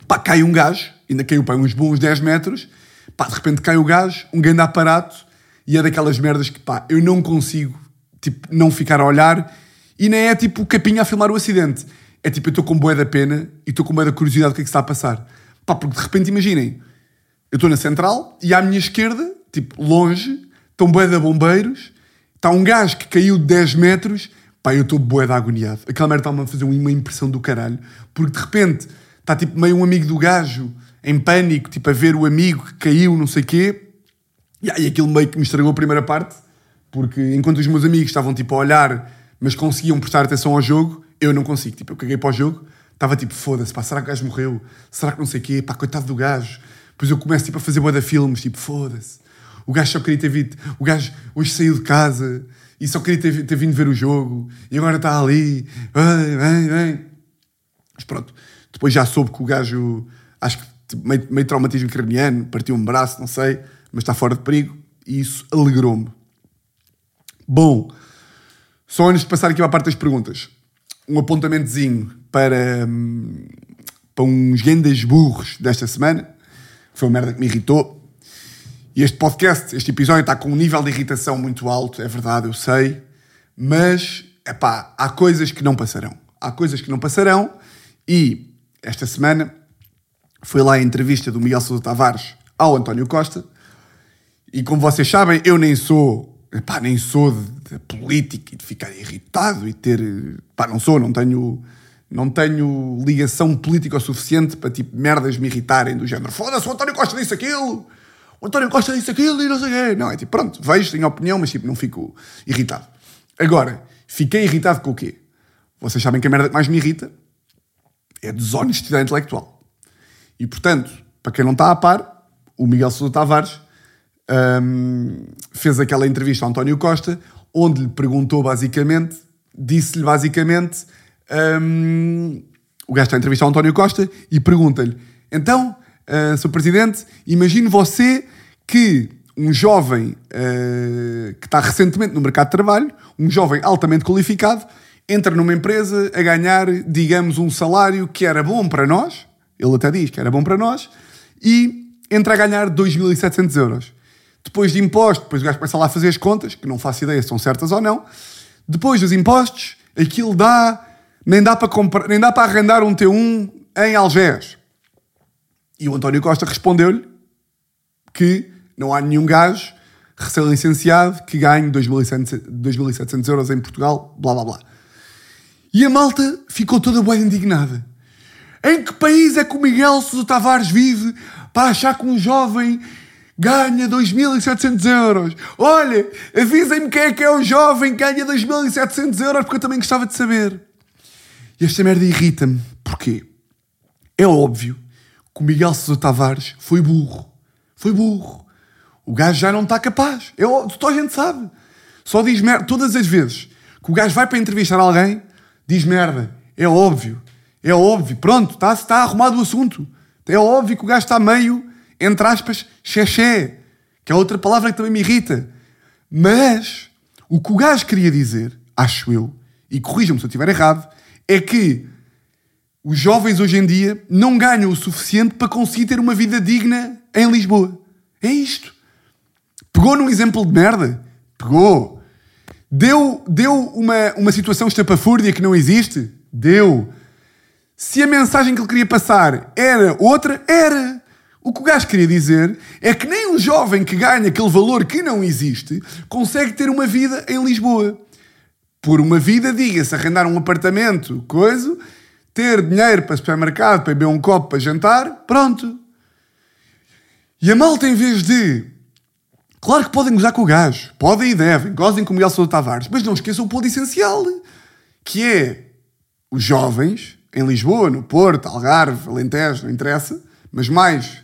Pá, cai um gajo, ainda caiu para uns bons 10 metros. Pá, de repente cai o gajo, um grande aparato, e é daquelas merdas que, pá, eu não consigo, tipo, não ficar a olhar, e nem é tipo o capinha a filmar o acidente. É tipo, eu estou com boé da pena e estou com boé da curiosidade do que é que está a passar. Pá, porque de repente, imaginem, eu estou na central e à minha esquerda, tipo, longe, estão boé da bombeiros, está um gajo que caiu de 10 metros Pá, eu estou bué da agoniado. Aquela merda está-me a fazer uma impressão do caralho. Porque de repente está tipo meio um amigo do gajo em pânico, tipo a ver o amigo que caiu, não sei o quê. E aí aquilo meio que me estragou a primeira parte. Porque enquanto os meus amigos estavam tipo a olhar, mas conseguiam prestar atenção ao jogo, eu não consigo. Tipo, eu caguei para o jogo, estava tipo, foda-se, pá, será que o gajo morreu? Será que não sei o quê? Pá, coitado do gajo. Depois eu começo tipo a fazer boa filmes, tipo, foda-se. O gajo só queria ter vindo. O gajo hoje saiu de casa e só queria ter, ter vindo ver o jogo e agora está ali. Vem, vem, vem. Mas pronto, depois já soube que o gajo, acho que meio, meio traumatismo craniano, partiu um braço, não sei, mas está fora de perigo e isso alegrou-me. Bom, só antes de passar aqui para a parte das perguntas, um apontamentozinho para, hum, para uns grandes burros desta semana. Foi uma merda que me irritou. E este podcast, este episódio está com um nível de irritação muito alto, é verdade, eu sei, mas, epá, há coisas que não passarão. Há coisas que não passarão e esta semana foi lá a entrevista do Miguel Sousa Tavares ao António Costa e como vocês sabem, eu nem sou pá, nem sou de, de política e de ficar irritado e ter. pá, não sou, não tenho. Não tenho ligação política o suficiente para tipo merdas me irritarem do género. Foda-se, o António Costa disse aquilo, o António Costa disse aquilo e não sei o quê. Não, é tipo, pronto, vejo, tenho opinião, mas tipo, não fico irritado. Agora, fiquei irritado com o quê? Vocês sabem que a merda que mais me irrita é desonestidade intelectual. E portanto, para quem não está a par, o Miguel Sousa Tavares hum, fez aquela entrevista ao António Costa, onde lhe perguntou basicamente, disse-lhe basicamente, hum, o gajo está a entrevistar ao António Costa e pergunta-lhe: então, uh, Sr. Presidente, imagine você que um jovem uh, que está recentemente no mercado de trabalho, um jovem altamente qualificado, entra numa empresa a ganhar, digamos, um salário que era bom para nós, ele até diz que era bom para nós, e entra a ganhar 2.700 euros. Depois de impostos, depois o gajo começa lá a fazer as contas, que não faço ideia se são certas ou não. Depois dos impostos, aquilo dá, nem dá para, comprar, nem dá para arrendar um T1 em Algés. E o António Costa respondeu-lhe que não há nenhum gajo recém-licenciado que ganhe 2.700 euros em Portugal, blá blá blá. E a malta ficou toda bem indignada. Em que país é que o Miguel Sousa Tavares vive para achar que um jovem ganha 2.700 euros? Olha, avisem-me quem é que é o jovem que ganha 2.700 euros porque eu também gostava de saber. E esta merda irrita-me. Porquê? É óbvio que o Miguel Sousa Tavares foi burro. Foi burro. O gajo já não está capaz. É óbvio, toda a gente sabe. Só diz merda. Todas as vezes que o gajo vai para entrevistar alguém, diz merda. É óbvio. É óbvio. Pronto, está, está arrumado o assunto. É óbvio que o gajo está meio, entre aspas, xexé. Que é outra palavra que também me irrita. Mas o que o gajo queria dizer, acho eu, e corrijam-me se eu estiver errado, é que os jovens hoje em dia não ganham o suficiente para conseguir ter uma vida digna em Lisboa. É isto. Pegou num exemplo de merda? Pegou. Deu, deu uma, uma situação estapafúrdia que não existe? Deu. Se a mensagem que ele queria passar era outra, era. O que o gajo queria dizer é que nem um jovem que ganha aquele valor que não existe consegue ter uma vida em Lisboa. Por uma vida, diga-se, arrendar um apartamento, coisa, ter dinheiro para supermercado, para beber um copo para jantar, pronto. E a malta, em vez de. Claro que podem gozar com o gajo, podem e devem, gozem com o Miguel Sousa Tavares, mas não esqueçam o ponto essencial, que é os jovens em Lisboa, no Porto, Algarve, Alentejo, não interessa, mas mais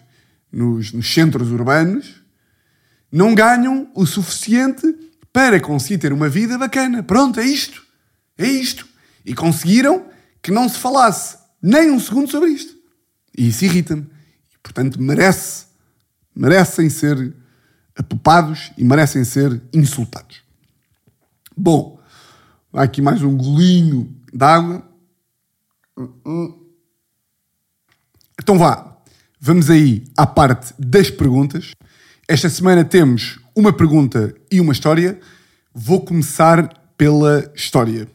nos, nos centros urbanos, não ganham o suficiente para conseguir ter uma vida bacana. Pronto, é isto. É isto. E conseguiram que não se falasse nem um segundo sobre isto. E isso irrita-me. E, portanto, merece, merecem ser apopados e merecem ser insultados. Bom, vai aqui mais um golinho d'água. Então vá, vamos aí à parte das perguntas. Esta semana temos uma pergunta e uma história. Vou começar pela história.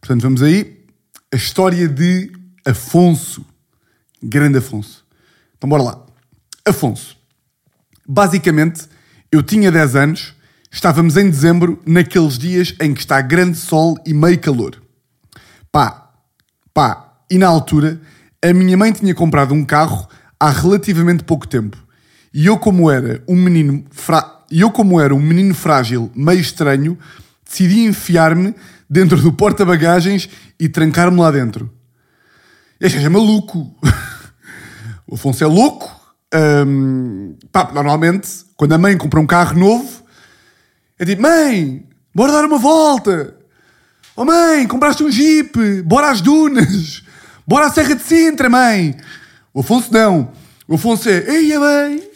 Portanto, vamos aí. A história de Afonso. Grande Afonso. Então, bora lá. Afonso. Basicamente, eu tinha 10 anos, estávamos em dezembro, naqueles dias em que está grande sol e meio calor. Pá, pá, e na altura, a minha mãe tinha comprado um carro há relativamente pouco tempo. E eu, como era um menino fra... eu, como era um menino frágil, meio estranho, decidi enfiar-me dentro do porta-bagagens e trancar-me lá dentro. Este é maluco. o Afonso é louco. Hum, pá, normalmente, quando a mãe compra um carro novo, é tipo: Mãe, bora dar uma volta. Oh mãe, compraste um jeep, bora às dunas. Bora à Serra de Sintra, mãe. O Afonso não. O Afonso é: Ei, mãe.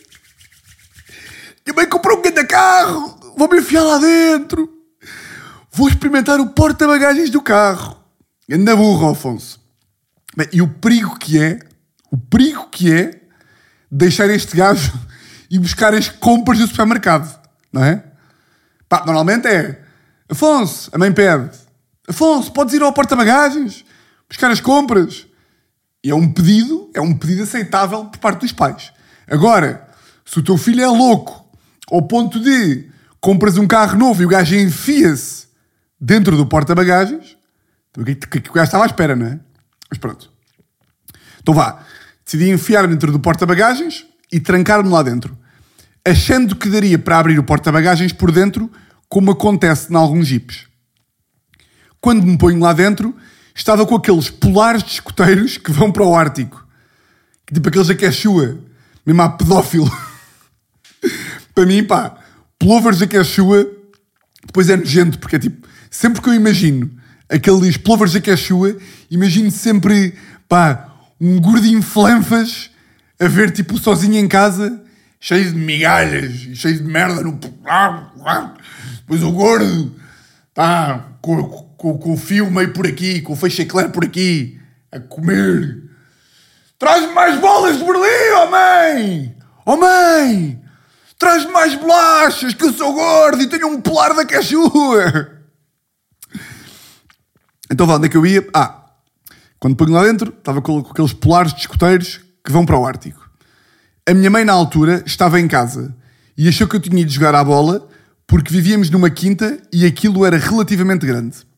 A mãe comprou um grande carro. Vou-me enfiar lá dentro. Vou experimentar o porta-bagagens do carro. Anda burro, Afonso. Bem, e o perigo que é, o perigo que é deixar este gajo e buscar as compras do supermercado, não é? Pá, normalmente é Afonso, a mãe pede Afonso, podes ir ao porta-bagagens buscar as compras. E é um pedido, é um pedido aceitável por parte dos pais. Agora, se o teu filho é louco ao ponto de compras um carro novo e o gajo enfia-se dentro do porta-bagagens. O que, que o gajo estava à espera, não é? Mas pronto. Então vá. Decidi enfiar dentro do porta-bagagens e trancar-me lá dentro. Achando que daria para abrir o porta-bagagens por dentro, como acontece em alguns jipes. Quando me ponho lá dentro, estava com aqueles polares de escoteiros que vão para o Ártico. Tipo aqueles da Quechua. Mesmo a pedófilo. para mim, pá, plovers da Quechua, depois é nojento, porque é tipo, sempre que eu imagino aqueles plovers da Quechua, imagino sempre, pá, um gordinho flanfas a ver tipo sozinho em casa, cheio de migalhas e cheio de merda no. Depois o gordo, tá, com, com, com o fio meio por aqui, com o feixe eclair por aqui, a comer. Traz-me mais bolas de Berlim, oh mãe! Oh! Traz-me mais bolachas, que eu sou gordo e tenho um polar da cachua! Então vá, onde é que eu ia? Ah, quando ponho lá dentro, estava com, com aqueles polares de escoteiros que vão para o Ártico. A minha mãe, na altura, estava em casa e achou que eu tinha ido jogar à bola porque vivíamos numa quinta e aquilo era relativamente grande.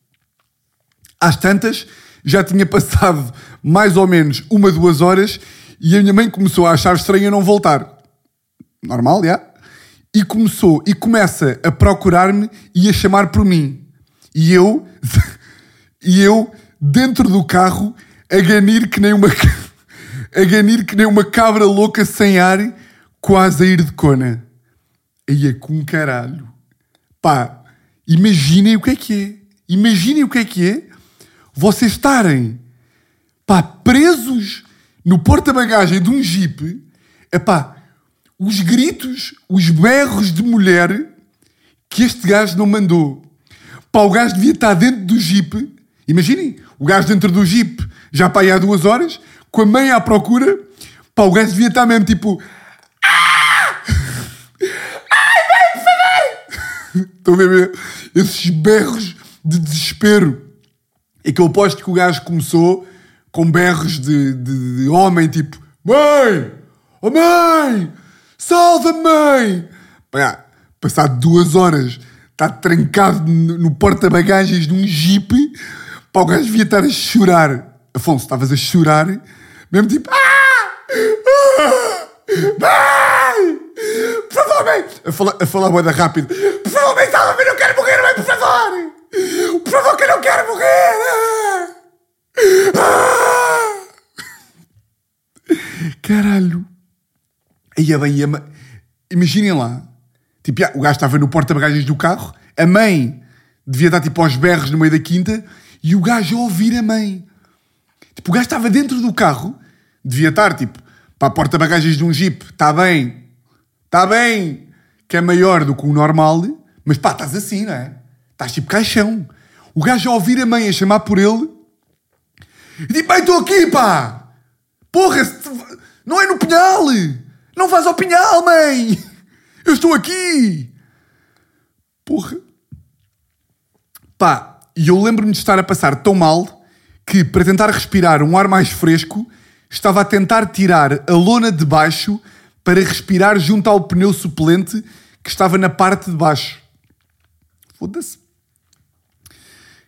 Às tantas, já tinha passado mais ou menos uma, duas horas e a minha mãe começou a achar estranho eu não voltar. Normal, já? E começou, e começa a procurar-me e a chamar por mim. E eu, e eu, dentro do carro, a ganir que nem uma, a ganir que nem uma cabra louca sem ar, quase a ir de cona. Aí é com caralho. Pá, imaginem o que é que é. Imaginem o que é que é vocês estarem pá, presos no porta-bagagem de um jeep, é pá, os gritos, os berros de mulher que este gajo não mandou. Pá, o gajo devia estar dentro do jeep. Imaginem, o gajo dentro do jeep já pá, há duas horas, com a mãe à procura. Pá, o gajo devia estar mesmo tipo. Estão a ver esses berros de desespero. E que eu aposto que o gajo começou com berros de, de, de homem, tipo: Mãe! Oh mãe! Salva-me, mãe! Passado duas horas, está trancado no, no porta-bagagens de um jeep. Pá, o gajo devia estar a chorar. Afonso, estavas a chorar, mesmo tipo: Ah! Ah! Mãe! Por favor, mãe! A falar, a falar boeda rápido: Por favor, mãe, salva-me! Não quero morrer, mãe, por favor! Por favor, que eu não quero morrer! Ah! Caralho! Aí é bem, ama... imaginem lá. Tipo, já, o gajo estava no porta-bagagens do carro, a mãe devia estar tipo aos berros no meio da quinta e o gajo a ouvir a mãe. Tipo, o gajo estava dentro do carro, devia estar tipo para a porta-bagagens de um jeep, está bem, está bem, que é maior do que o normal, mas pá, estás assim, não é? Estás tipo caixão. O gajo a ouvir a mãe a chamar por ele e tipo, bem, estou aqui, pá! Porra, não é no pinhal! Não vais ao pinhal, mãe! Eu estou aqui! Porra. Pá, e eu lembro-me de estar a passar tão mal que, para tentar respirar um ar mais fresco, estava a tentar tirar a lona de baixo para respirar junto ao pneu suplente que estava na parte de baixo. Foda-se.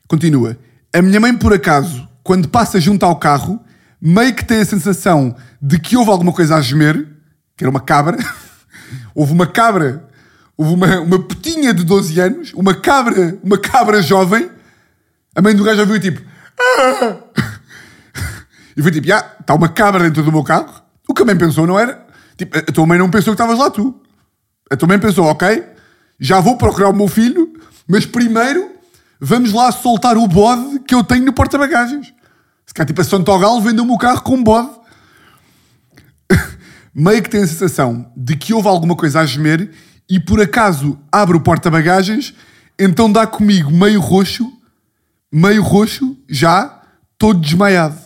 Continua. A minha mãe, por acaso, quando passa junto ao carro, meio que tem a sensação de que houve alguma coisa a gemer, que era uma cabra. houve uma cabra, houve uma, uma putinha de 12 anos, uma cabra, uma cabra jovem. A mãe do gajo ouviu tipo. "Ah!" E foi tipo, já, está uma cabra dentro do meu carro. O que a mãe pensou não era. Tipo, a tua mãe não pensou que estavas lá tu. A tua mãe pensou, ok, já vou procurar o meu filho, mas primeiro vamos lá soltar o bode que eu tenho no porta-bagagens. Se calhar tipo a Santogal vendeu-me o carro com um bode. Meio que tem a sensação de que houve alguma coisa a gemer e por acaso abre o porta-bagagens, então dá comigo meio roxo, meio roxo, já, todo desmaiado.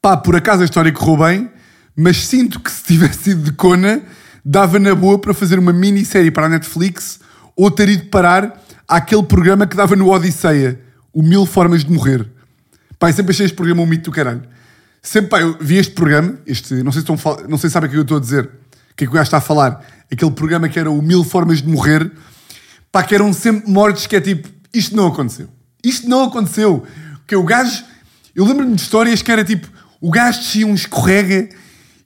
Pá, por acaso a história correu bem, mas sinto que se tivesse ido de cona, dava na boa para fazer uma minissérie para a Netflix ou ter ido parar àquele programa que dava no Odisseia, o Mil Formas de Morrer. Eu sempre achei este programa um mito do caralho. Sempre, pá, eu vi este programa, este, não sei se não sei se sabem o que eu estou a dizer, O que é que o gajo está a falar? Aquele programa que era o Mil Formas de Morrer, pá, que eram sempre mortes que é tipo, isto não aconteceu. Isto não aconteceu. Que o gajo, eu lembro-me de histórias que era tipo, o gajo descia um escorrega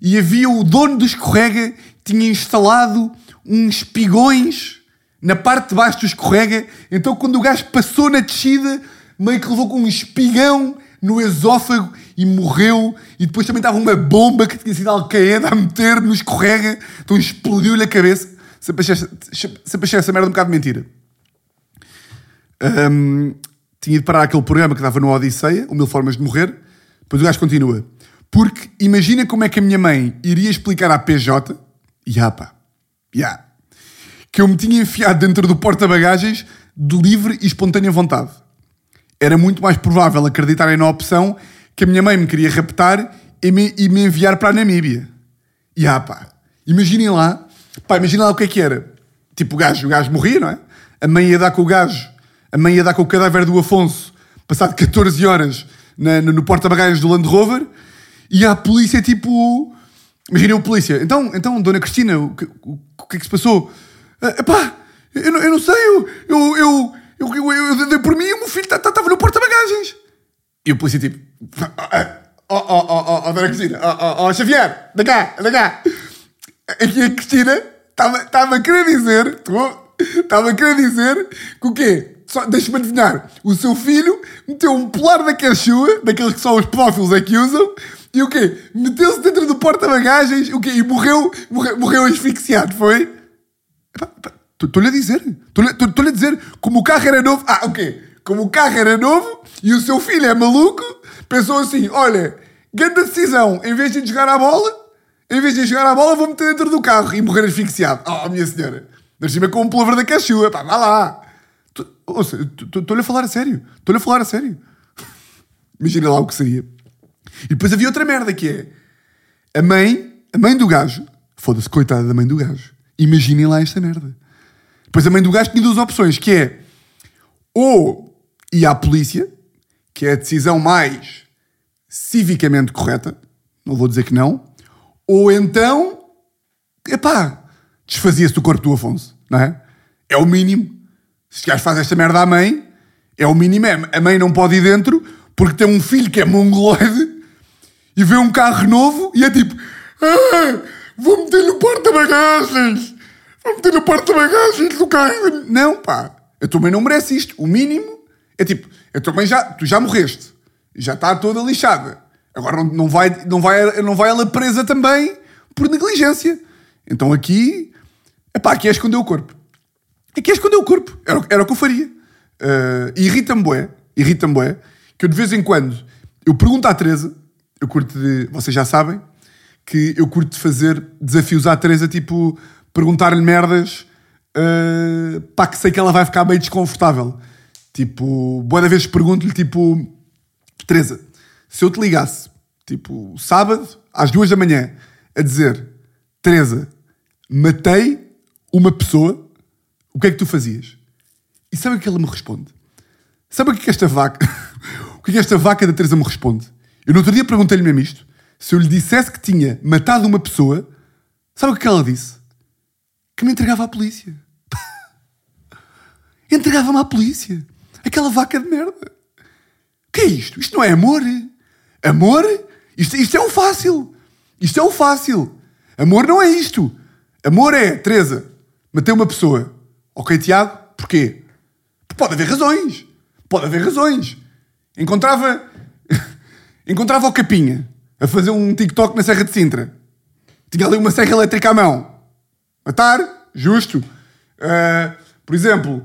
e havia o dono do escorrega tinha instalado uns pigões na parte de baixo do escorrega, então quando o gajo passou na descida, meio que levou com um espigão no esófago e morreu. E depois também estava uma bomba que tinha sido Al-Qaeda a meter no escorrega, então explodiu-lhe a cabeça. Sempre achei, sempre achei essa merda um bocado de mentira. Um, tinha ido parar aquele programa que dava no Odisseia, o Mil Formas de Morrer. Depois o gajo continua. Porque imagina como é que a minha mãe iria explicar à PJ, ya pá, ya, que eu me tinha enfiado dentro do porta-bagagens de livre e espontânea vontade. Era muito mais provável acreditarem na opção que a minha mãe me queria raptar e me, e me enviar para a Namíbia. Ya pá, imaginem lá, pá, imaginem lá o que é que era. Tipo, o gajo, o gajo morria, não é? A mãe ia dar com o gajo, a mãe ia dar com o cadáver do Afonso, passado 14 horas na, no porta-bagagens do Land Rover, e a polícia, tipo. Imaginem o polícia. Então, então dona Cristina, o que, o que é que se passou? Uh, epá, eu, eu não sei, eu. Eu, eu, eu, eu, dei por mim e o meu filho estava no porta-bagagens. E o polícia, tipo. Oh, oh, oh, dona Cristina, oh, oh, oh, Xavier, da cá, da cá. Aqui a Cristina estava a querer dizer. Estava a querer dizer que o quê? Deixa-me adivinhar. O seu filho meteu um polar da cachua, daqueles que só os pedófilos é que usam, e o quê? Meteu-se dentro do porta-bagagens, o quê? E morreu, morreu, morreu asfixiado, foi? Estou-lhe a dizer. Estou-lhe a dizer. Como o carro era novo. Ah, ok. Como o carro era novo e o seu filho é maluco, pensou assim: olha, grande decisão. Em vez de jogar a bola, em vez de jogar a bola, vou meter dentro do carro e morrer asfixiado. Oh, minha senhora. Mas cima com um pullover da cachua. Pá, vá lá. Estou-lhe a falar a sério. Estou-lhe a falar a sério. Imagina lá o que seria. E depois havia outra merda que é a mãe, a mãe do gajo, foda-se, coitada da mãe do gajo. Imaginem lá esta merda. Depois a mãe do gajo tinha duas opções, que é ou ia à polícia, que é a decisão mais civicamente correta, não vou dizer que não, ou então, epá, desfazia-se do corpo do Afonso, não é? É o mínimo. Se gajo faz esta merda à mãe, é o mínimo. É, a mãe não pode ir dentro porque tem um filho que é mongoloide e vê um carro novo e é tipo: ah, vou meter no porta-bagagens, vou meter no porta-bagagens do carro. Não, pá, tua mãe não merece isto. O mínimo é tipo: tua mãe já, tu já morreste, já está toda lixada. Agora não, vai, não, vai, não vai ela presa também por negligência. Então aqui, epá, aqui é esconder o corpo. Aqui é esconder o corpo. Era, era o que eu faria. Uh, irrita-me bué, irrita-me que eu de vez em quando, eu pergunto à Teresa, eu curto de, vocês já sabem, que eu curto fazer desafios à Teresa, tipo, perguntar-lhe merdas, uh, pá, que sei que ela vai ficar meio desconfortável. Tipo, boa da vez pergunto-lhe, tipo, Teresa, se eu te ligasse, tipo, sábado, às duas da manhã, a dizer, Teresa, matei uma pessoa, o que é que tu fazias? E sabe o que ela me responde? Sabe o que é que esta vaca, o que é que esta vaca da Teresa me responde? Eu no outro dia perguntei-lhe mesmo isto. Se eu lhe dissesse que tinha matado uma pessoa, sabe o que ela disse? Que me entregava à polícia. Entregava-me à polícia. Aquela vaca de merda. O que é isto? Isto não é amor. Amor? Isto, isto é o fácil. Isto é o fácil. Amor não é isto. Amor é, Teresa, matei uma pessoa. Ok, Tiago? Porquê? Pode haver razões. Pode haver razões. Encontrava. Encontrava o Capinha a fazer um TikTok na Serra de Sintra. Tinha ali uma serra elétrica à mão. Matar? Justo. Ah, por exemplo,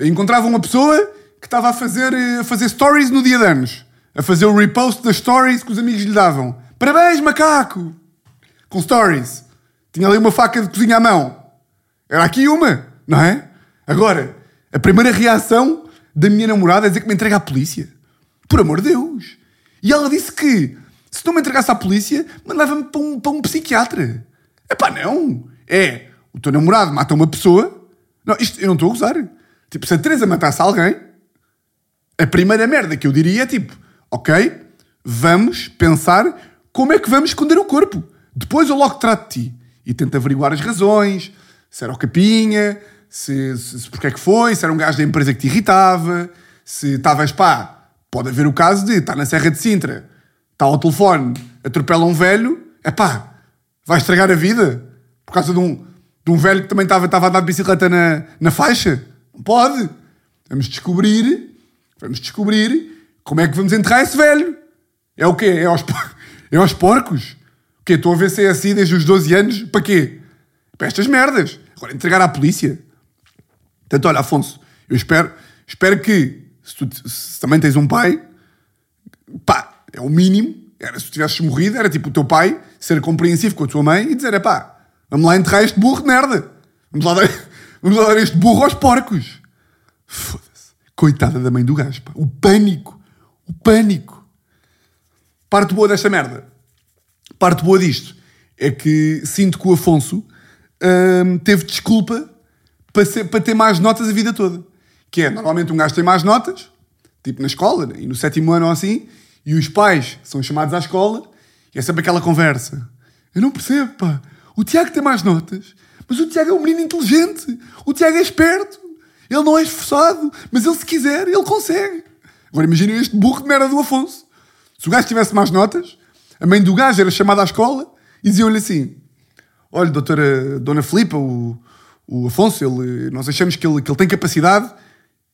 encontrava uma pessoa que estava a fazer, eh, a fazer stories no dia de anos. A fazer o repost das stories que os amigos lhe davam. Parabéns, macaco! Com stories. Tinha ali uma faca de cozinha à mão. Era aqui uma, não é? Agora, a primeira reação da minha namorada é dizer que me entrega à polícia. Por amor de Deus. E ela disse que se não me entregasse à polícia, mandava-me para um, para um psiquiatra. Epá, não. É, o teu namorado mata uma pessoa. Não, isto eu não estou a usar. Tipo, se a Teresa matasse alguém, a primeira merda que eu diria é tipo, ok, vamos pensar como é que vamos esconder o corpo. Depois eu logo trato de ti. e tenta averiguar as razões, se era o capinha, se, se, se porque é que foi, se era um gajo da empresa que te irritava, se estavas pá, pode haver o caso de estar na Serra de Sintra, está ao telefone, atropela um velho, é pá, vai estragar a vida por causa de um, de um velho que também estava, estava a de bicicleta na, na faixa. Não pode. Vamos descobrir, vamos descobrir como é que vamos enterrar esse velho. É o quê? É aos, é aos porcos? O quê? Estou a ver é assim desde os 12 anos? Para quê? Para estas merdas. Agora entregar à polícia. Portanto, olha, Afonso, eu espero, espero que, se, tu, se também tens um pai, pá, é o mínimo. Era se tu tivesses morrido, era tipo o teu pai ser compreensivo com a tua mãe e dizer: é pá, vamos lá enterrar este burro de merda. Vamos lá dar, vamos lá dar este burro aos porcos. Foda-se. Coitada da mãe do gajo, pá. O pânico. O pânico. Parte boa desta merda. Parte boa disto é que sinto que o Afonso hum, teve desculpa para, ser- para ter mais notas a vida toda. Que é, normalmente um gajo tem mais notas, tipo na escola, né? e no sétimo ano ou assim, e os pais são chamados à escola, e é sempre aquela conversa. Eu não percebo, pá. O Tiago tem mais notas, mas o Tiago é um menino inteligente. O Tiago é esperto. Ele não é esforçado, mas ele se quiser, ele consegue. Agora imaginem este burro de merda do Afonso. Se o gajo tivesse mais notas, a mãe do gajo era chamada à escola e diziam-lhe assim: Olha, doutora Dona Filipa, o, o Afonso, ele, nós achamos que ele, que ele tem capacidade.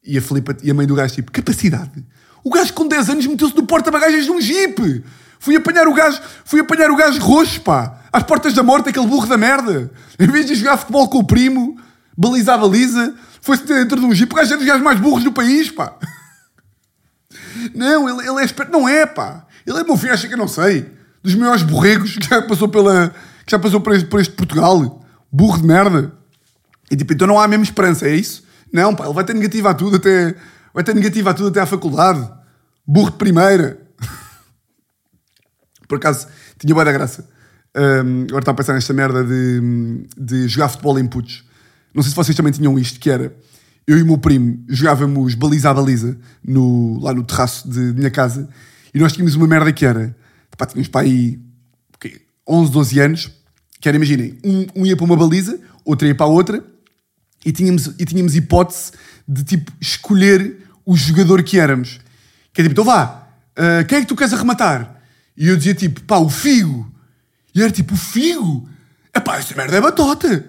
E a, Filipa, e a mãe do gajo, tipo, capacidade? O gajo com 10 anos meteu-se no porta-bagagens de um jeep. Fui apanhar o gajo, fui apanhar o gajo roxo, pá. Às portas da morte, aquele burro da merda. Em vez de jogar futebol com o primo, baliza a baliza, foi-se dentro de um jeep. O gajo é dos gajos mais burros do país, pá. Não, ele, ele é esperto. Não é, pá. Ele é meu filho, acha que eu não sei. Dos maiores borregos que já passou pela. que já passou por este, por este Portugal. Burro de merda. E tipo, então não há mesmo esperança, é isso? Não, pá, ele vai ter negativa a tudo até. Vai ter negativa a tudo até à faculdade. Burro de primeira. Por acaso, tinha boa da graça. Hum, agora está a pensar nesta merda de, de jogar futebol em putos. Não sei se vocês também tinham isto, que era... Eu e o meu primo jogávamos baliza a baliza no, lá no terraço de minha casa e nós tínhamos uma merda que era... Pá, tínhamos para aí o quê? 11, 12 anos, que era, imaginem, um, um ia para uma baliza, outro ia para a outra e tínhamos, e tínhamos hipótese de tipo escolher o jogador que éramos. Que é tipo, então vá, ah, quem é que tu queres arrematar? E eu dizia tipo, pá, o Figo. E era tipo, o Figo? É pá, essa merda é batota.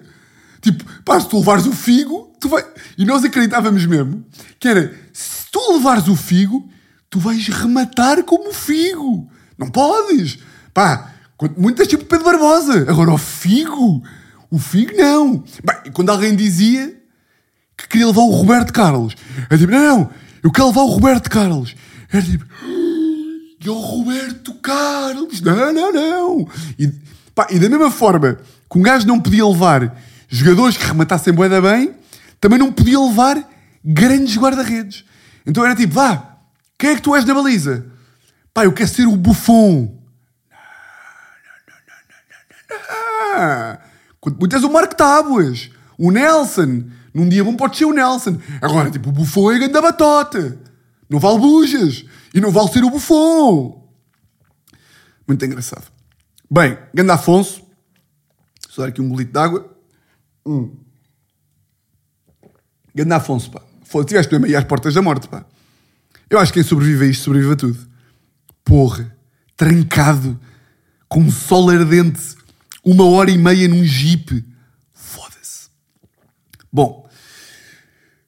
Tipo, pá, se tu levares o Figo, tu vai. E nós acreditávamos mesmo que era, se tu levares o Figo, tu vais rematar como o Figo. Não podes. Pá, muito és tipo Pedro Barbosa. Agora o Figo, o Figo não. Bem, quando alguém dizia que queria levar o Roberto Carlos, eu tipo, não, não, eu quero levar o Roberto Carlos. Era tipo, e o Roberto Carlos, não, não, não. E, pá, e da mesma forma que um gajo não podia levar jogadores que rematassem boeda bem, também não podia levar grandes guarda-redes. Então era tipo, vá, quem é que tu és na baliza? Pá, eu quero ser o Buffon. Ah, quando muito és o Marco Tábuas, o Nelson. Num dia bom pode ser o Nelson. Agora, tipo, o Buffon é grande batota. Não vale bujas. E não vale ser o Buffon. Muito engraçado. Bem, grande Afonso. Só dar aqui um golito de água. Hum. Grande Afonso, pá. Foda, tiveste mesmo aí às portas da morte, pá. Eu acho que quem sobrevive a isto sobrevive a tudo. Porra. Trancado. Com um sol ardente. Uma hora e meia num jeep. Foda-se. Bom.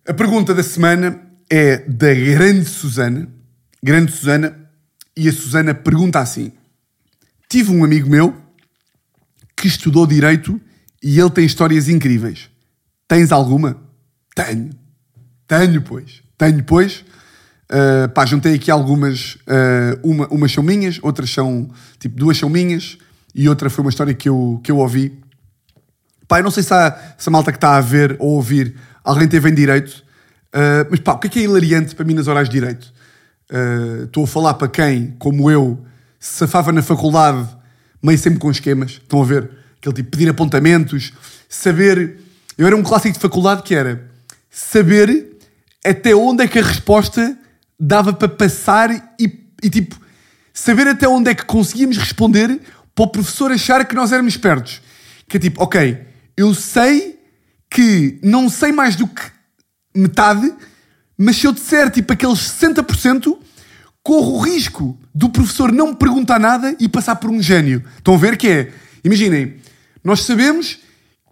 A pergunta da semana é da grande Susana. Grande Susana. E a Susana pergunta assim. Tive um amigo meu que estudou Direito e ele tem histórias incríveis. Tens alguma? Tenho. Tenho, pois. Tenho, pois. Uh, pá, juntei aqui algumas. uh, uma, umas são minhas, outras são. Tipo, duas são minhas e outra foi uma história que eu, que eu ouvi. Pá, eu não sei se, há, se a malta que está a ver ou ouvir alguém teve em Direito. uh, mas pá, o que é que é hilariante para mim nas horas de Direito? Uh, Estou a falar para quem, como eu, se safava na faculdade meio sempre com esquemas. Estão a ver? Aquele tipo, pedir apontamentos, saber. Eu era um clássico de faculdade que era saber até onde é que a resposta dava para passar e, e, tipo, saber até onde é que conseguíamos responder para o professor achar que nós éramos espertos. Que é tipo, ok, eu sei que não sei mais do que metade, mas se eu disser tipo aqueles 60%, corro o risco do professor não me perguntar nada e passar por um gênio. Estão a ver que é? Imaginem, nós sabemos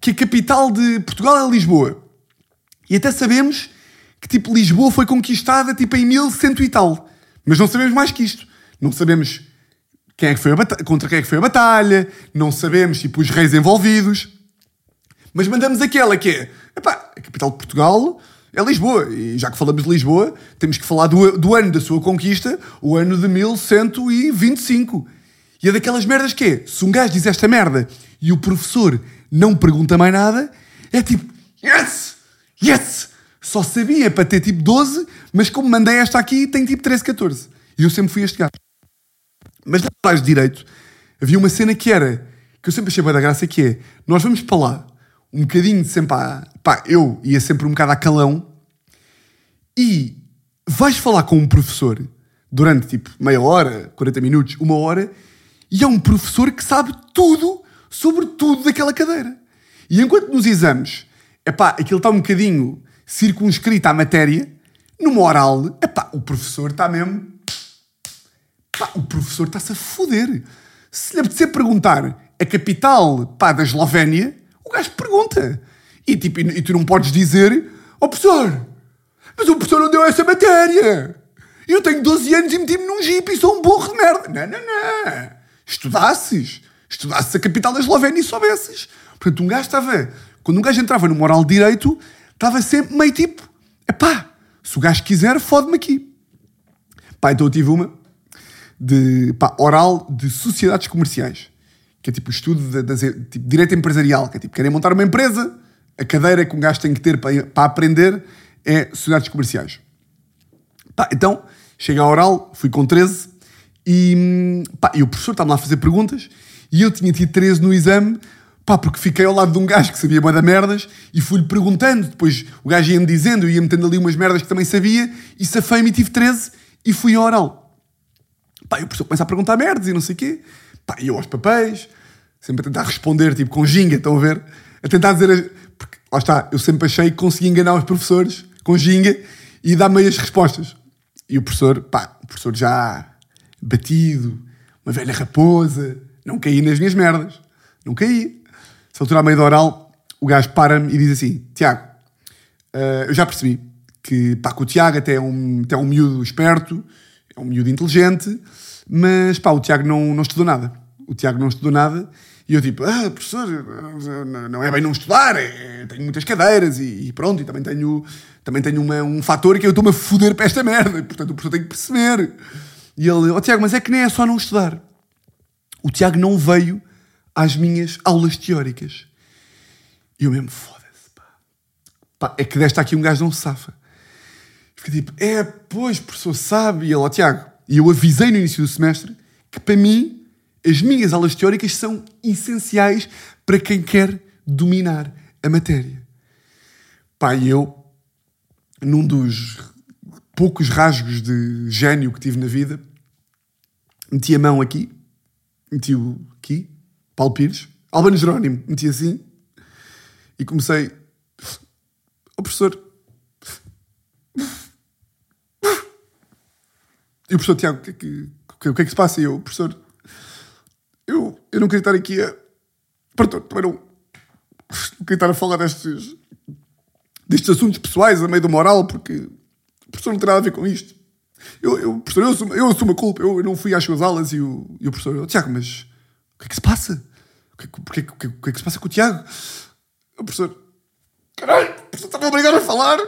que a capital de Portugal é Lisboa. E até sabemos que tipo Lisboa foi conquistada tipo em 1100 e tal. Mas não sabemos mais que isto. Não sabemos quem é que foi a bata- contra quem é que foi a batalha, não sabemos tipo os reis envolvidos. Mas mandamos aquela que é, epá, a capital de Portugal é Lisboa. E já que falamos de Lisboa, temos que falar do, do ano da sua conquista, o ano de 1125. E é daquelas merdas que é, se um gajo diz esta merda e o professor não pergunta mais nada, é tipo, yes, yes, só sabia para ter tipo 12, mas como mandei esta aqui, tem tipo 13, 14. E eu sempre fui este gajo. Mas na atrás de direito havia uma cena que era, que eu sempre achei bem da graça, que é, nós vamos para lá, um bocadinho sempre a, pá, eu ia sempre um bocado a calão, e vais falar com um professor durante tipo meia hora, 40 minutos, uma hora, e é um professor que sabe tudo sobre tudo daquela cadeira. E enquanto nos exames, epá, aquilo está um bocadinho circunscrito à matéria, numa oral, epá, o professor está mesmo Pá, o professor está-se a foder. Se lhe apetecer perguntar a capital pá, da Eslovénia, o gajo pergunta. E, tipo, e, tu não podes dizer, ó professor, mas o professor não deu essa matéria. Eu tenho 12 anos e meti-me num jeep e sou um burro de merda. Não, não, não. Estudasses. Estudasses a capital da Eslovénia e soubesses. Portanto, um gajo estava... Quando um gajo entrava no moral de direito, estava sempre meio tipo, epá, se o gajo quiser, fode-me aqui. Pá, então eu tive uma de pá, oral de sociedades comerciais, que é tipo o estudo de, das- tipo, direito empresarial, que é tipo, querem montar uma empresa, a cadeira que um gajo tem que ter para, para aprender é sociedades comerciais. Pá, então, chega a oral, fui com 13 e, pá, e o professor estava lá a fazer perguntas e eu tinha tido 13 no exame, pá, porque fiquei ao lado de um gajo que sabia da merdas e fui-lhe perguntando, depois o gajo ia-me dizendo, eu ia metendo ali umas merdas que também sabia e safei-me e tive 13 e fui ao oral. Pá, e o professor começa a perguntar merdas e não sei o quê. Pá, e eu aos papéis, sempre a tentar responder, tipo, com ginga, estão a ver? A tentar dizer... as- Porque, lá está, eu sempre achei que conseguia enganar os professores com ginga e dar meias respostas. E o professor, pá, o professor já batido, uma velha raposa, não caí nas minhas merdas. Não caí. Se altura, à meio da oral, o gajo para-me e diz assim, Tiago, Uh, eu já percebi que, pá, que o Tiago até é, um, até é um miúdo esperto, é um miúdo inteligente, mas pá, o Tiago não, não estudou nada. O Tiago não estudou nada e eu tipo, ah, professor, não- é bem não estudar, é, tenho muitas cadeiras e, e pronto, e também tenho, também tenho uma- um fator que eu estou-me a foder para esta merda, e, portanto o professor tem que perceber. E ele, ó Tiago, mas é que nem é só não estudar. O Tiago não veio às minhas aulas teóricas. E eu mesmo, foda-se, pá. Pá, é que desta aqui um gajo não se safa. Fiquei tipo, é, pois, professor, sabe. E ele, ó, Tiago, e eu avisei no início do semestre que para mim as minhas aulas teóricas são essenciais para quem quer dominar a matéria. E eu, num dos poucos rasgos de gênio que tive na vida, meti a mão aqui, meti o aqui, Paulo Pires, Albano Jerónimo, meti assim, e comecei. Ó professor. E o professor Tiago, o que, é que, que- que é que se passa? E eu, professor, eu, eu não queria estar aqui a. Perdão, também não. Não queria estar a falar destes, destes assuntos pessoais a meio do moral, porque o professor não tem nada a ver com isto. Eu, eu, professor, eu assumo, eu assumo a culpa, eu, eu não fui às suas aulas e o, e o professor, "Oh, Tiago, mas o que é que se passa? O que, que- porque é que- o que, o que é que se passa com o Tiago? O professor, caralho, o professor está-me a obrigar a falar.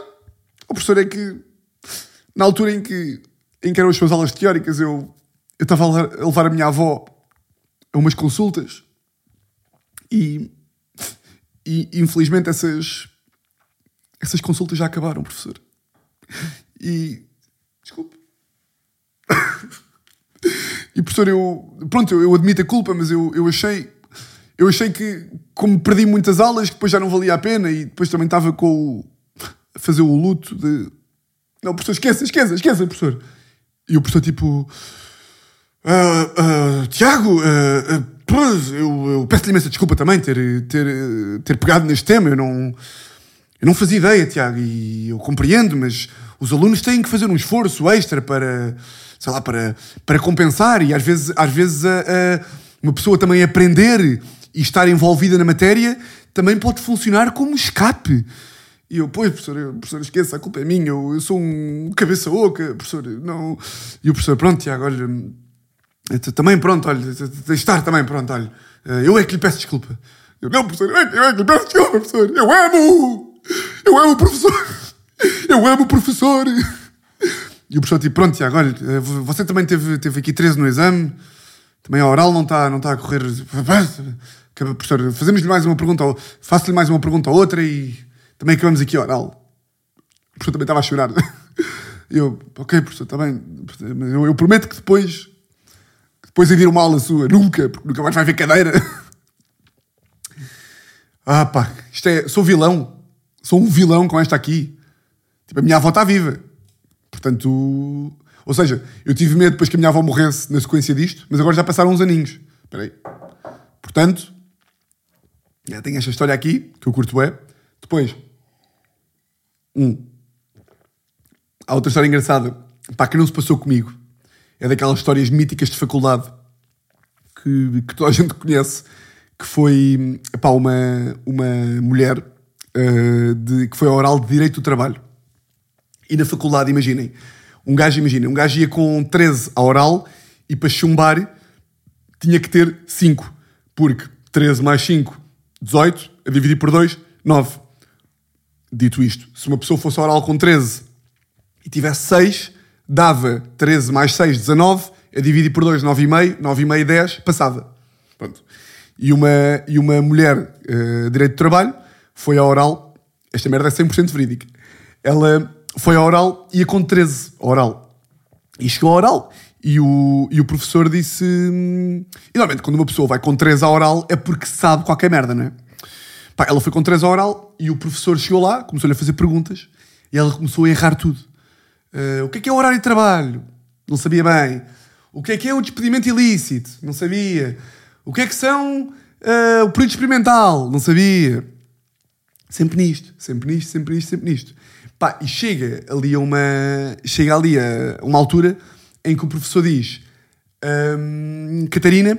O professor é que, na altura em que, em que eram as suas aulas teóricas, eu eu estava a levar a minha avó a umas consultas e, e infelizmente essas, essas consultas já acabaram, professor. E. Desculpe. E professor, eu. Pronto, eu, eu admito a culpa, mas eu, eu achei. Eu achei que, como perdi muitas aulas, que depois já não valia a pena e depois também estava com o. a fazer o luto de. Não, professor, esqueça, esqueça, esqueça, professor. E o professor, tipo. "Ah, ah, Tiago, ah, eu, eu peço-lhe imensa desculpa também ter, ter, ter pegado neste tema. Eu não, eu não fazia ideia, Tiago, e eu compreendo, mas os alunos têm que fazer um esforço extra para, sei lá, para, para compensar e às vezes, às vezes a, a, uma pessoa também aprender e estar envolvida na matéria também pode funcionar como escape. E eu, pois, professor, professor, esqueça, a culpa é minha, eu, eu sou um cabeça oca, professor, não... E o professor, pronto, Tiago, olha, também, pronto, olha, estar também, pronto, olha, eu é que lhe peço desculpa. Eu, não, professor, eu é, eu é que lhe peço desculpa, professor, eu amo, eu amo o professor, eu amo o professor. E o professor, tipo, pronto, Tiago, olha, você também teve, teve aqui 13 no exame, também a oral não está, não está a correr... Professor, fazemos-lhe mais uma pergunta, faço-lhe mais uma pergunta ou outra e também acabamos aqui a oral. O professor também estava a chorar. Eu, ok, professor, está bem. Eu, eu, prometo que depois, depois de ir uma aula sua, nunca, porque nunca mais vai ver cadeira. Ah, pá, isto é, sou vilão. Sou um vilão com esta aqui. Tipo, a minha avó está viva. Portanto, ou seja, eu tive medo depois que a minha avó morresse na sequência disto, mas agora já passaram uns aninhos. Espera aí. Portanto, já tenho esta história aqui, que eu curto é. Depois, um. Há outra história engraçada, pá, que não se passou comigo. É daquelas histórias míticas de faculdade que, que toda a gente conhece, que foi, pá, uma, uma mulher uh, de, que foi ao oral de Direito do Trabalho. E na faculdade, imaginem, um gajo, imaginem, um gajo ia com 13 a oral e para chumbar tinha que ter 5, porque 13 mais 5, 18, a dividir por 2, 9. Dito isto, se uma pessoa fosse oral com 13 e tivesse 6, dava 13 mais 6, 19, a dividir por 2, 9,5, 9,5, 10, passava. Pronto. E uma, e uma mulher, uh, direito de trabalho, foi à oral, esta merda é 100% verídica, ela foi à oral e ia com 13 oral. E chegou à oral e o, e o professor disse... Hum, e normalmente quando uma pessoa vai com 13 à oral é porque sabe qualquer merda, não é? Pá, ela foi com 3 a oral e o professor chegou lá, começou-lhe a fazer perguntas e ela começou a errar tudo. Uh, o que é que é o horário de trabalho? Não sabia bem. O que é que é o despedimento ilícito? Não sabia. O que é que são uh, o período experimental? Não sabia. Sempre nisto, sempre nisto, sempre nisto, sempre nisto. Pá, e chega ali a uma, chega ali a uma altura em que o professor diz um, Catarina,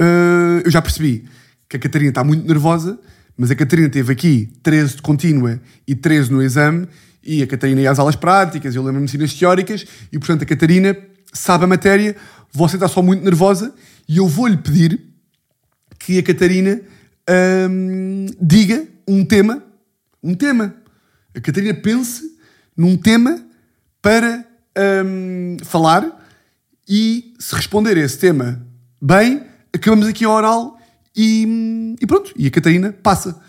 uh, eu já percebi que a Catarina está muito nervosa mas a Catarina teve aqui 13 de contínua e 13 no exame, e a Catarina ia às aulas práticas, eu lembro-me de ensinas teóricas, e portanto a Catarina sabe a matéria, você está só muito nervosa, e eu vou-lhe pedir que a Catarina hum, diga um tema, um tema. A Catarina pense num tema para hum, falar e se responder a esse tema bem, acabamos aqui a oral e, e pronto, e a Catarina passa.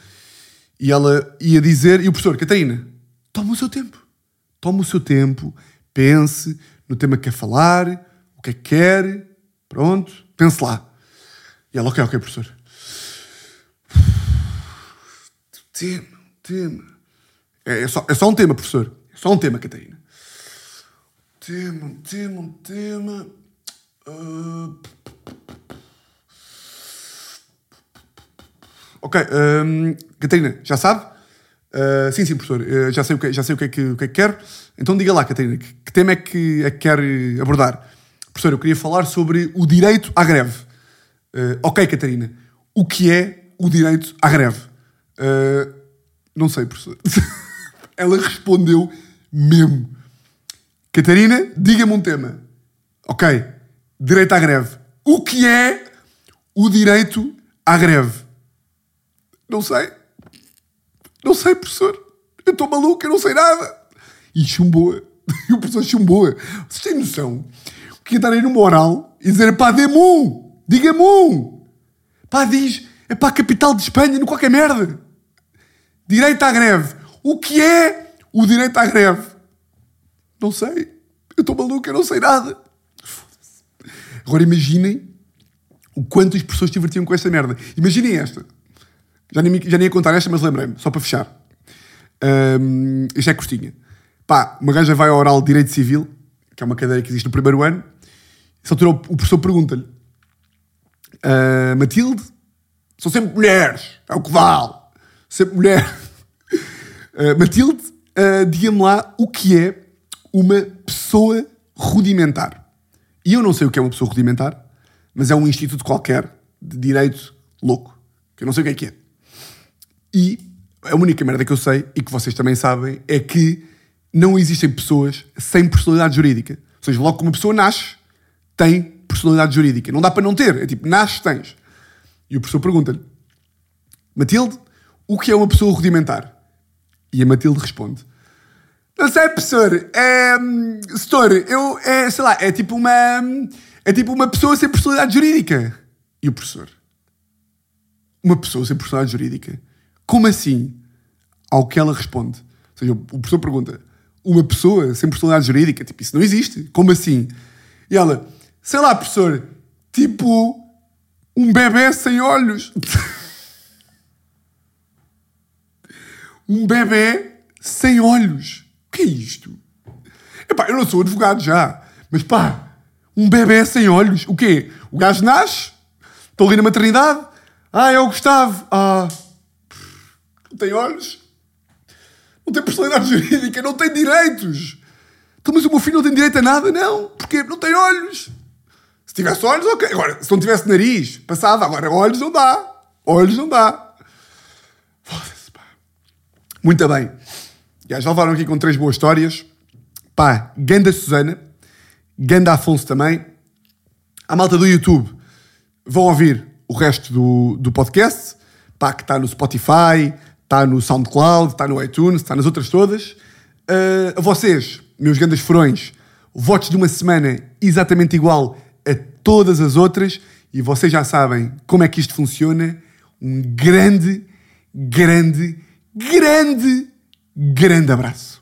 E ela ia dizer, e o professor, Catarina, toma o seu tempo. Toma o seu tempo, pense no tema que quer falar, o que é que quer, pronto, pense lá. E ela, ok, ok, professor. Tema, tema. É, é, só, é só um tema, professor. É só um tema, Catarina. Tema, tema, tema. Uh... Ok, um, Catarina, já sabe? Uh, sim, sim, professor, uh, já sei, o que, já sei o, que é que, o que é que quer. Então diga lá, Catarina, que, que tema é que, é que quer abordar? Professor, eu queria falar sobre o direito à greve. Uh, ok, Catarina, o que é o direito à greve? Não sei, professor. Ela respondeu mesmo. Catarina, diga-me um tema. Ok, direito à greve. O que é o direito à greve? Não sei. Não sei, professor. Eu estou maluco, eu não sei nada. E chumbou. E o professor chumbou. Vocês têm noção? Que estar aí numa oral e dizer, pá, dê-me um. Diga-me um. Pá, diz, é para a capital de Espanha, no qualquer merda. Direito à greve. O que é o direito à greve? Não sei. Eu estou maluco, eu não sei nada. Agora imaginem o quanto as pessoas se divertiam com esta merda. Imaginem esta. Já nem, já nem ia contar esta, mas lembrei-me, só para fechar. Um, isto é costinha. Pá, uma gaja vai ao oral de Direito Civil, que é uma cadeira que existe no primeiro ano, e altura o professor pergunta-lhe: Ah, Matilde, são sempre mulheres, é o que vale. Sempre mulher. Ah, Matilde, ah, diga-me lá o que é uma pessoa rudimentar. E eu não sei o que é uma pessoa rudimentar, mas é um instituto qualquer de direito louco, que eu não sei o que é que é. E a única merda que eu sei, e que vocês também sabem, é que não existem pessoas sem personalidade jurídica. Ou seja, logo que uma pessoa nasce, tem personalidade jurídica. Não dá para não ter. É tipo, nasces, tens. E o professor pergunta-lhe, Matilde, o que é uma pessoa rudimentar? E a Matilde responde, não sei, professor, é... Setor, eu... É, sei lá, é tipo uma... É tipo uma pessoa sem personalidade jurídica. E o professor, uma pessoa sem personalidade jurídica? Como assim? Ao que ela responde. Ou seja, o professor pergunta: uma pessoa sem personalidade jurídica? Tipo, isso não existe. Como assim? E ela: sei lá, professor, tipo um bebê sem olhos. um bebê sem olhos. O que é isto? Epá, eu não sou advogado já, mas pá, um bebê sem olhos. O quê? O gajo nasce, estou ali na maternidade. Ah, é o Gustavo. Ah, não tem olhos, não tem personalidade jurídica, não tem direitos. Então, mas o meu filho não tem direito a nada? Não, porque não tem olhos. Se tivesse olhos, ok. Agora, se não tivesse nariz, passava. Agora, olhos não dá. Olhos não dá. Foda-se, pá. Muito bem. Já, já levaram aqui com três boas histórias. Pá, Ganda Susana, Ganda Afonso também. A malta do YouTube vão ouvir o resto do, do podcast. Pá, que está no Spotify, está no SoundCloud, está no iTunes, está nas outras todas. Ah, a vocês, meus grandes furões, votos de uma semana exatamente igual a todas as outras e vocês já sabem como é que isto funciona. Um grande, grande, grande, grande abraço.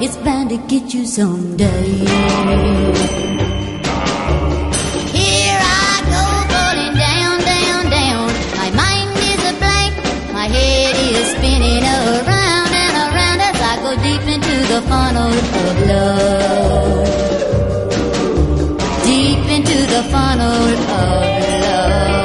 It's bound to get you someday. the funnel of love. Deep into the funnel of love.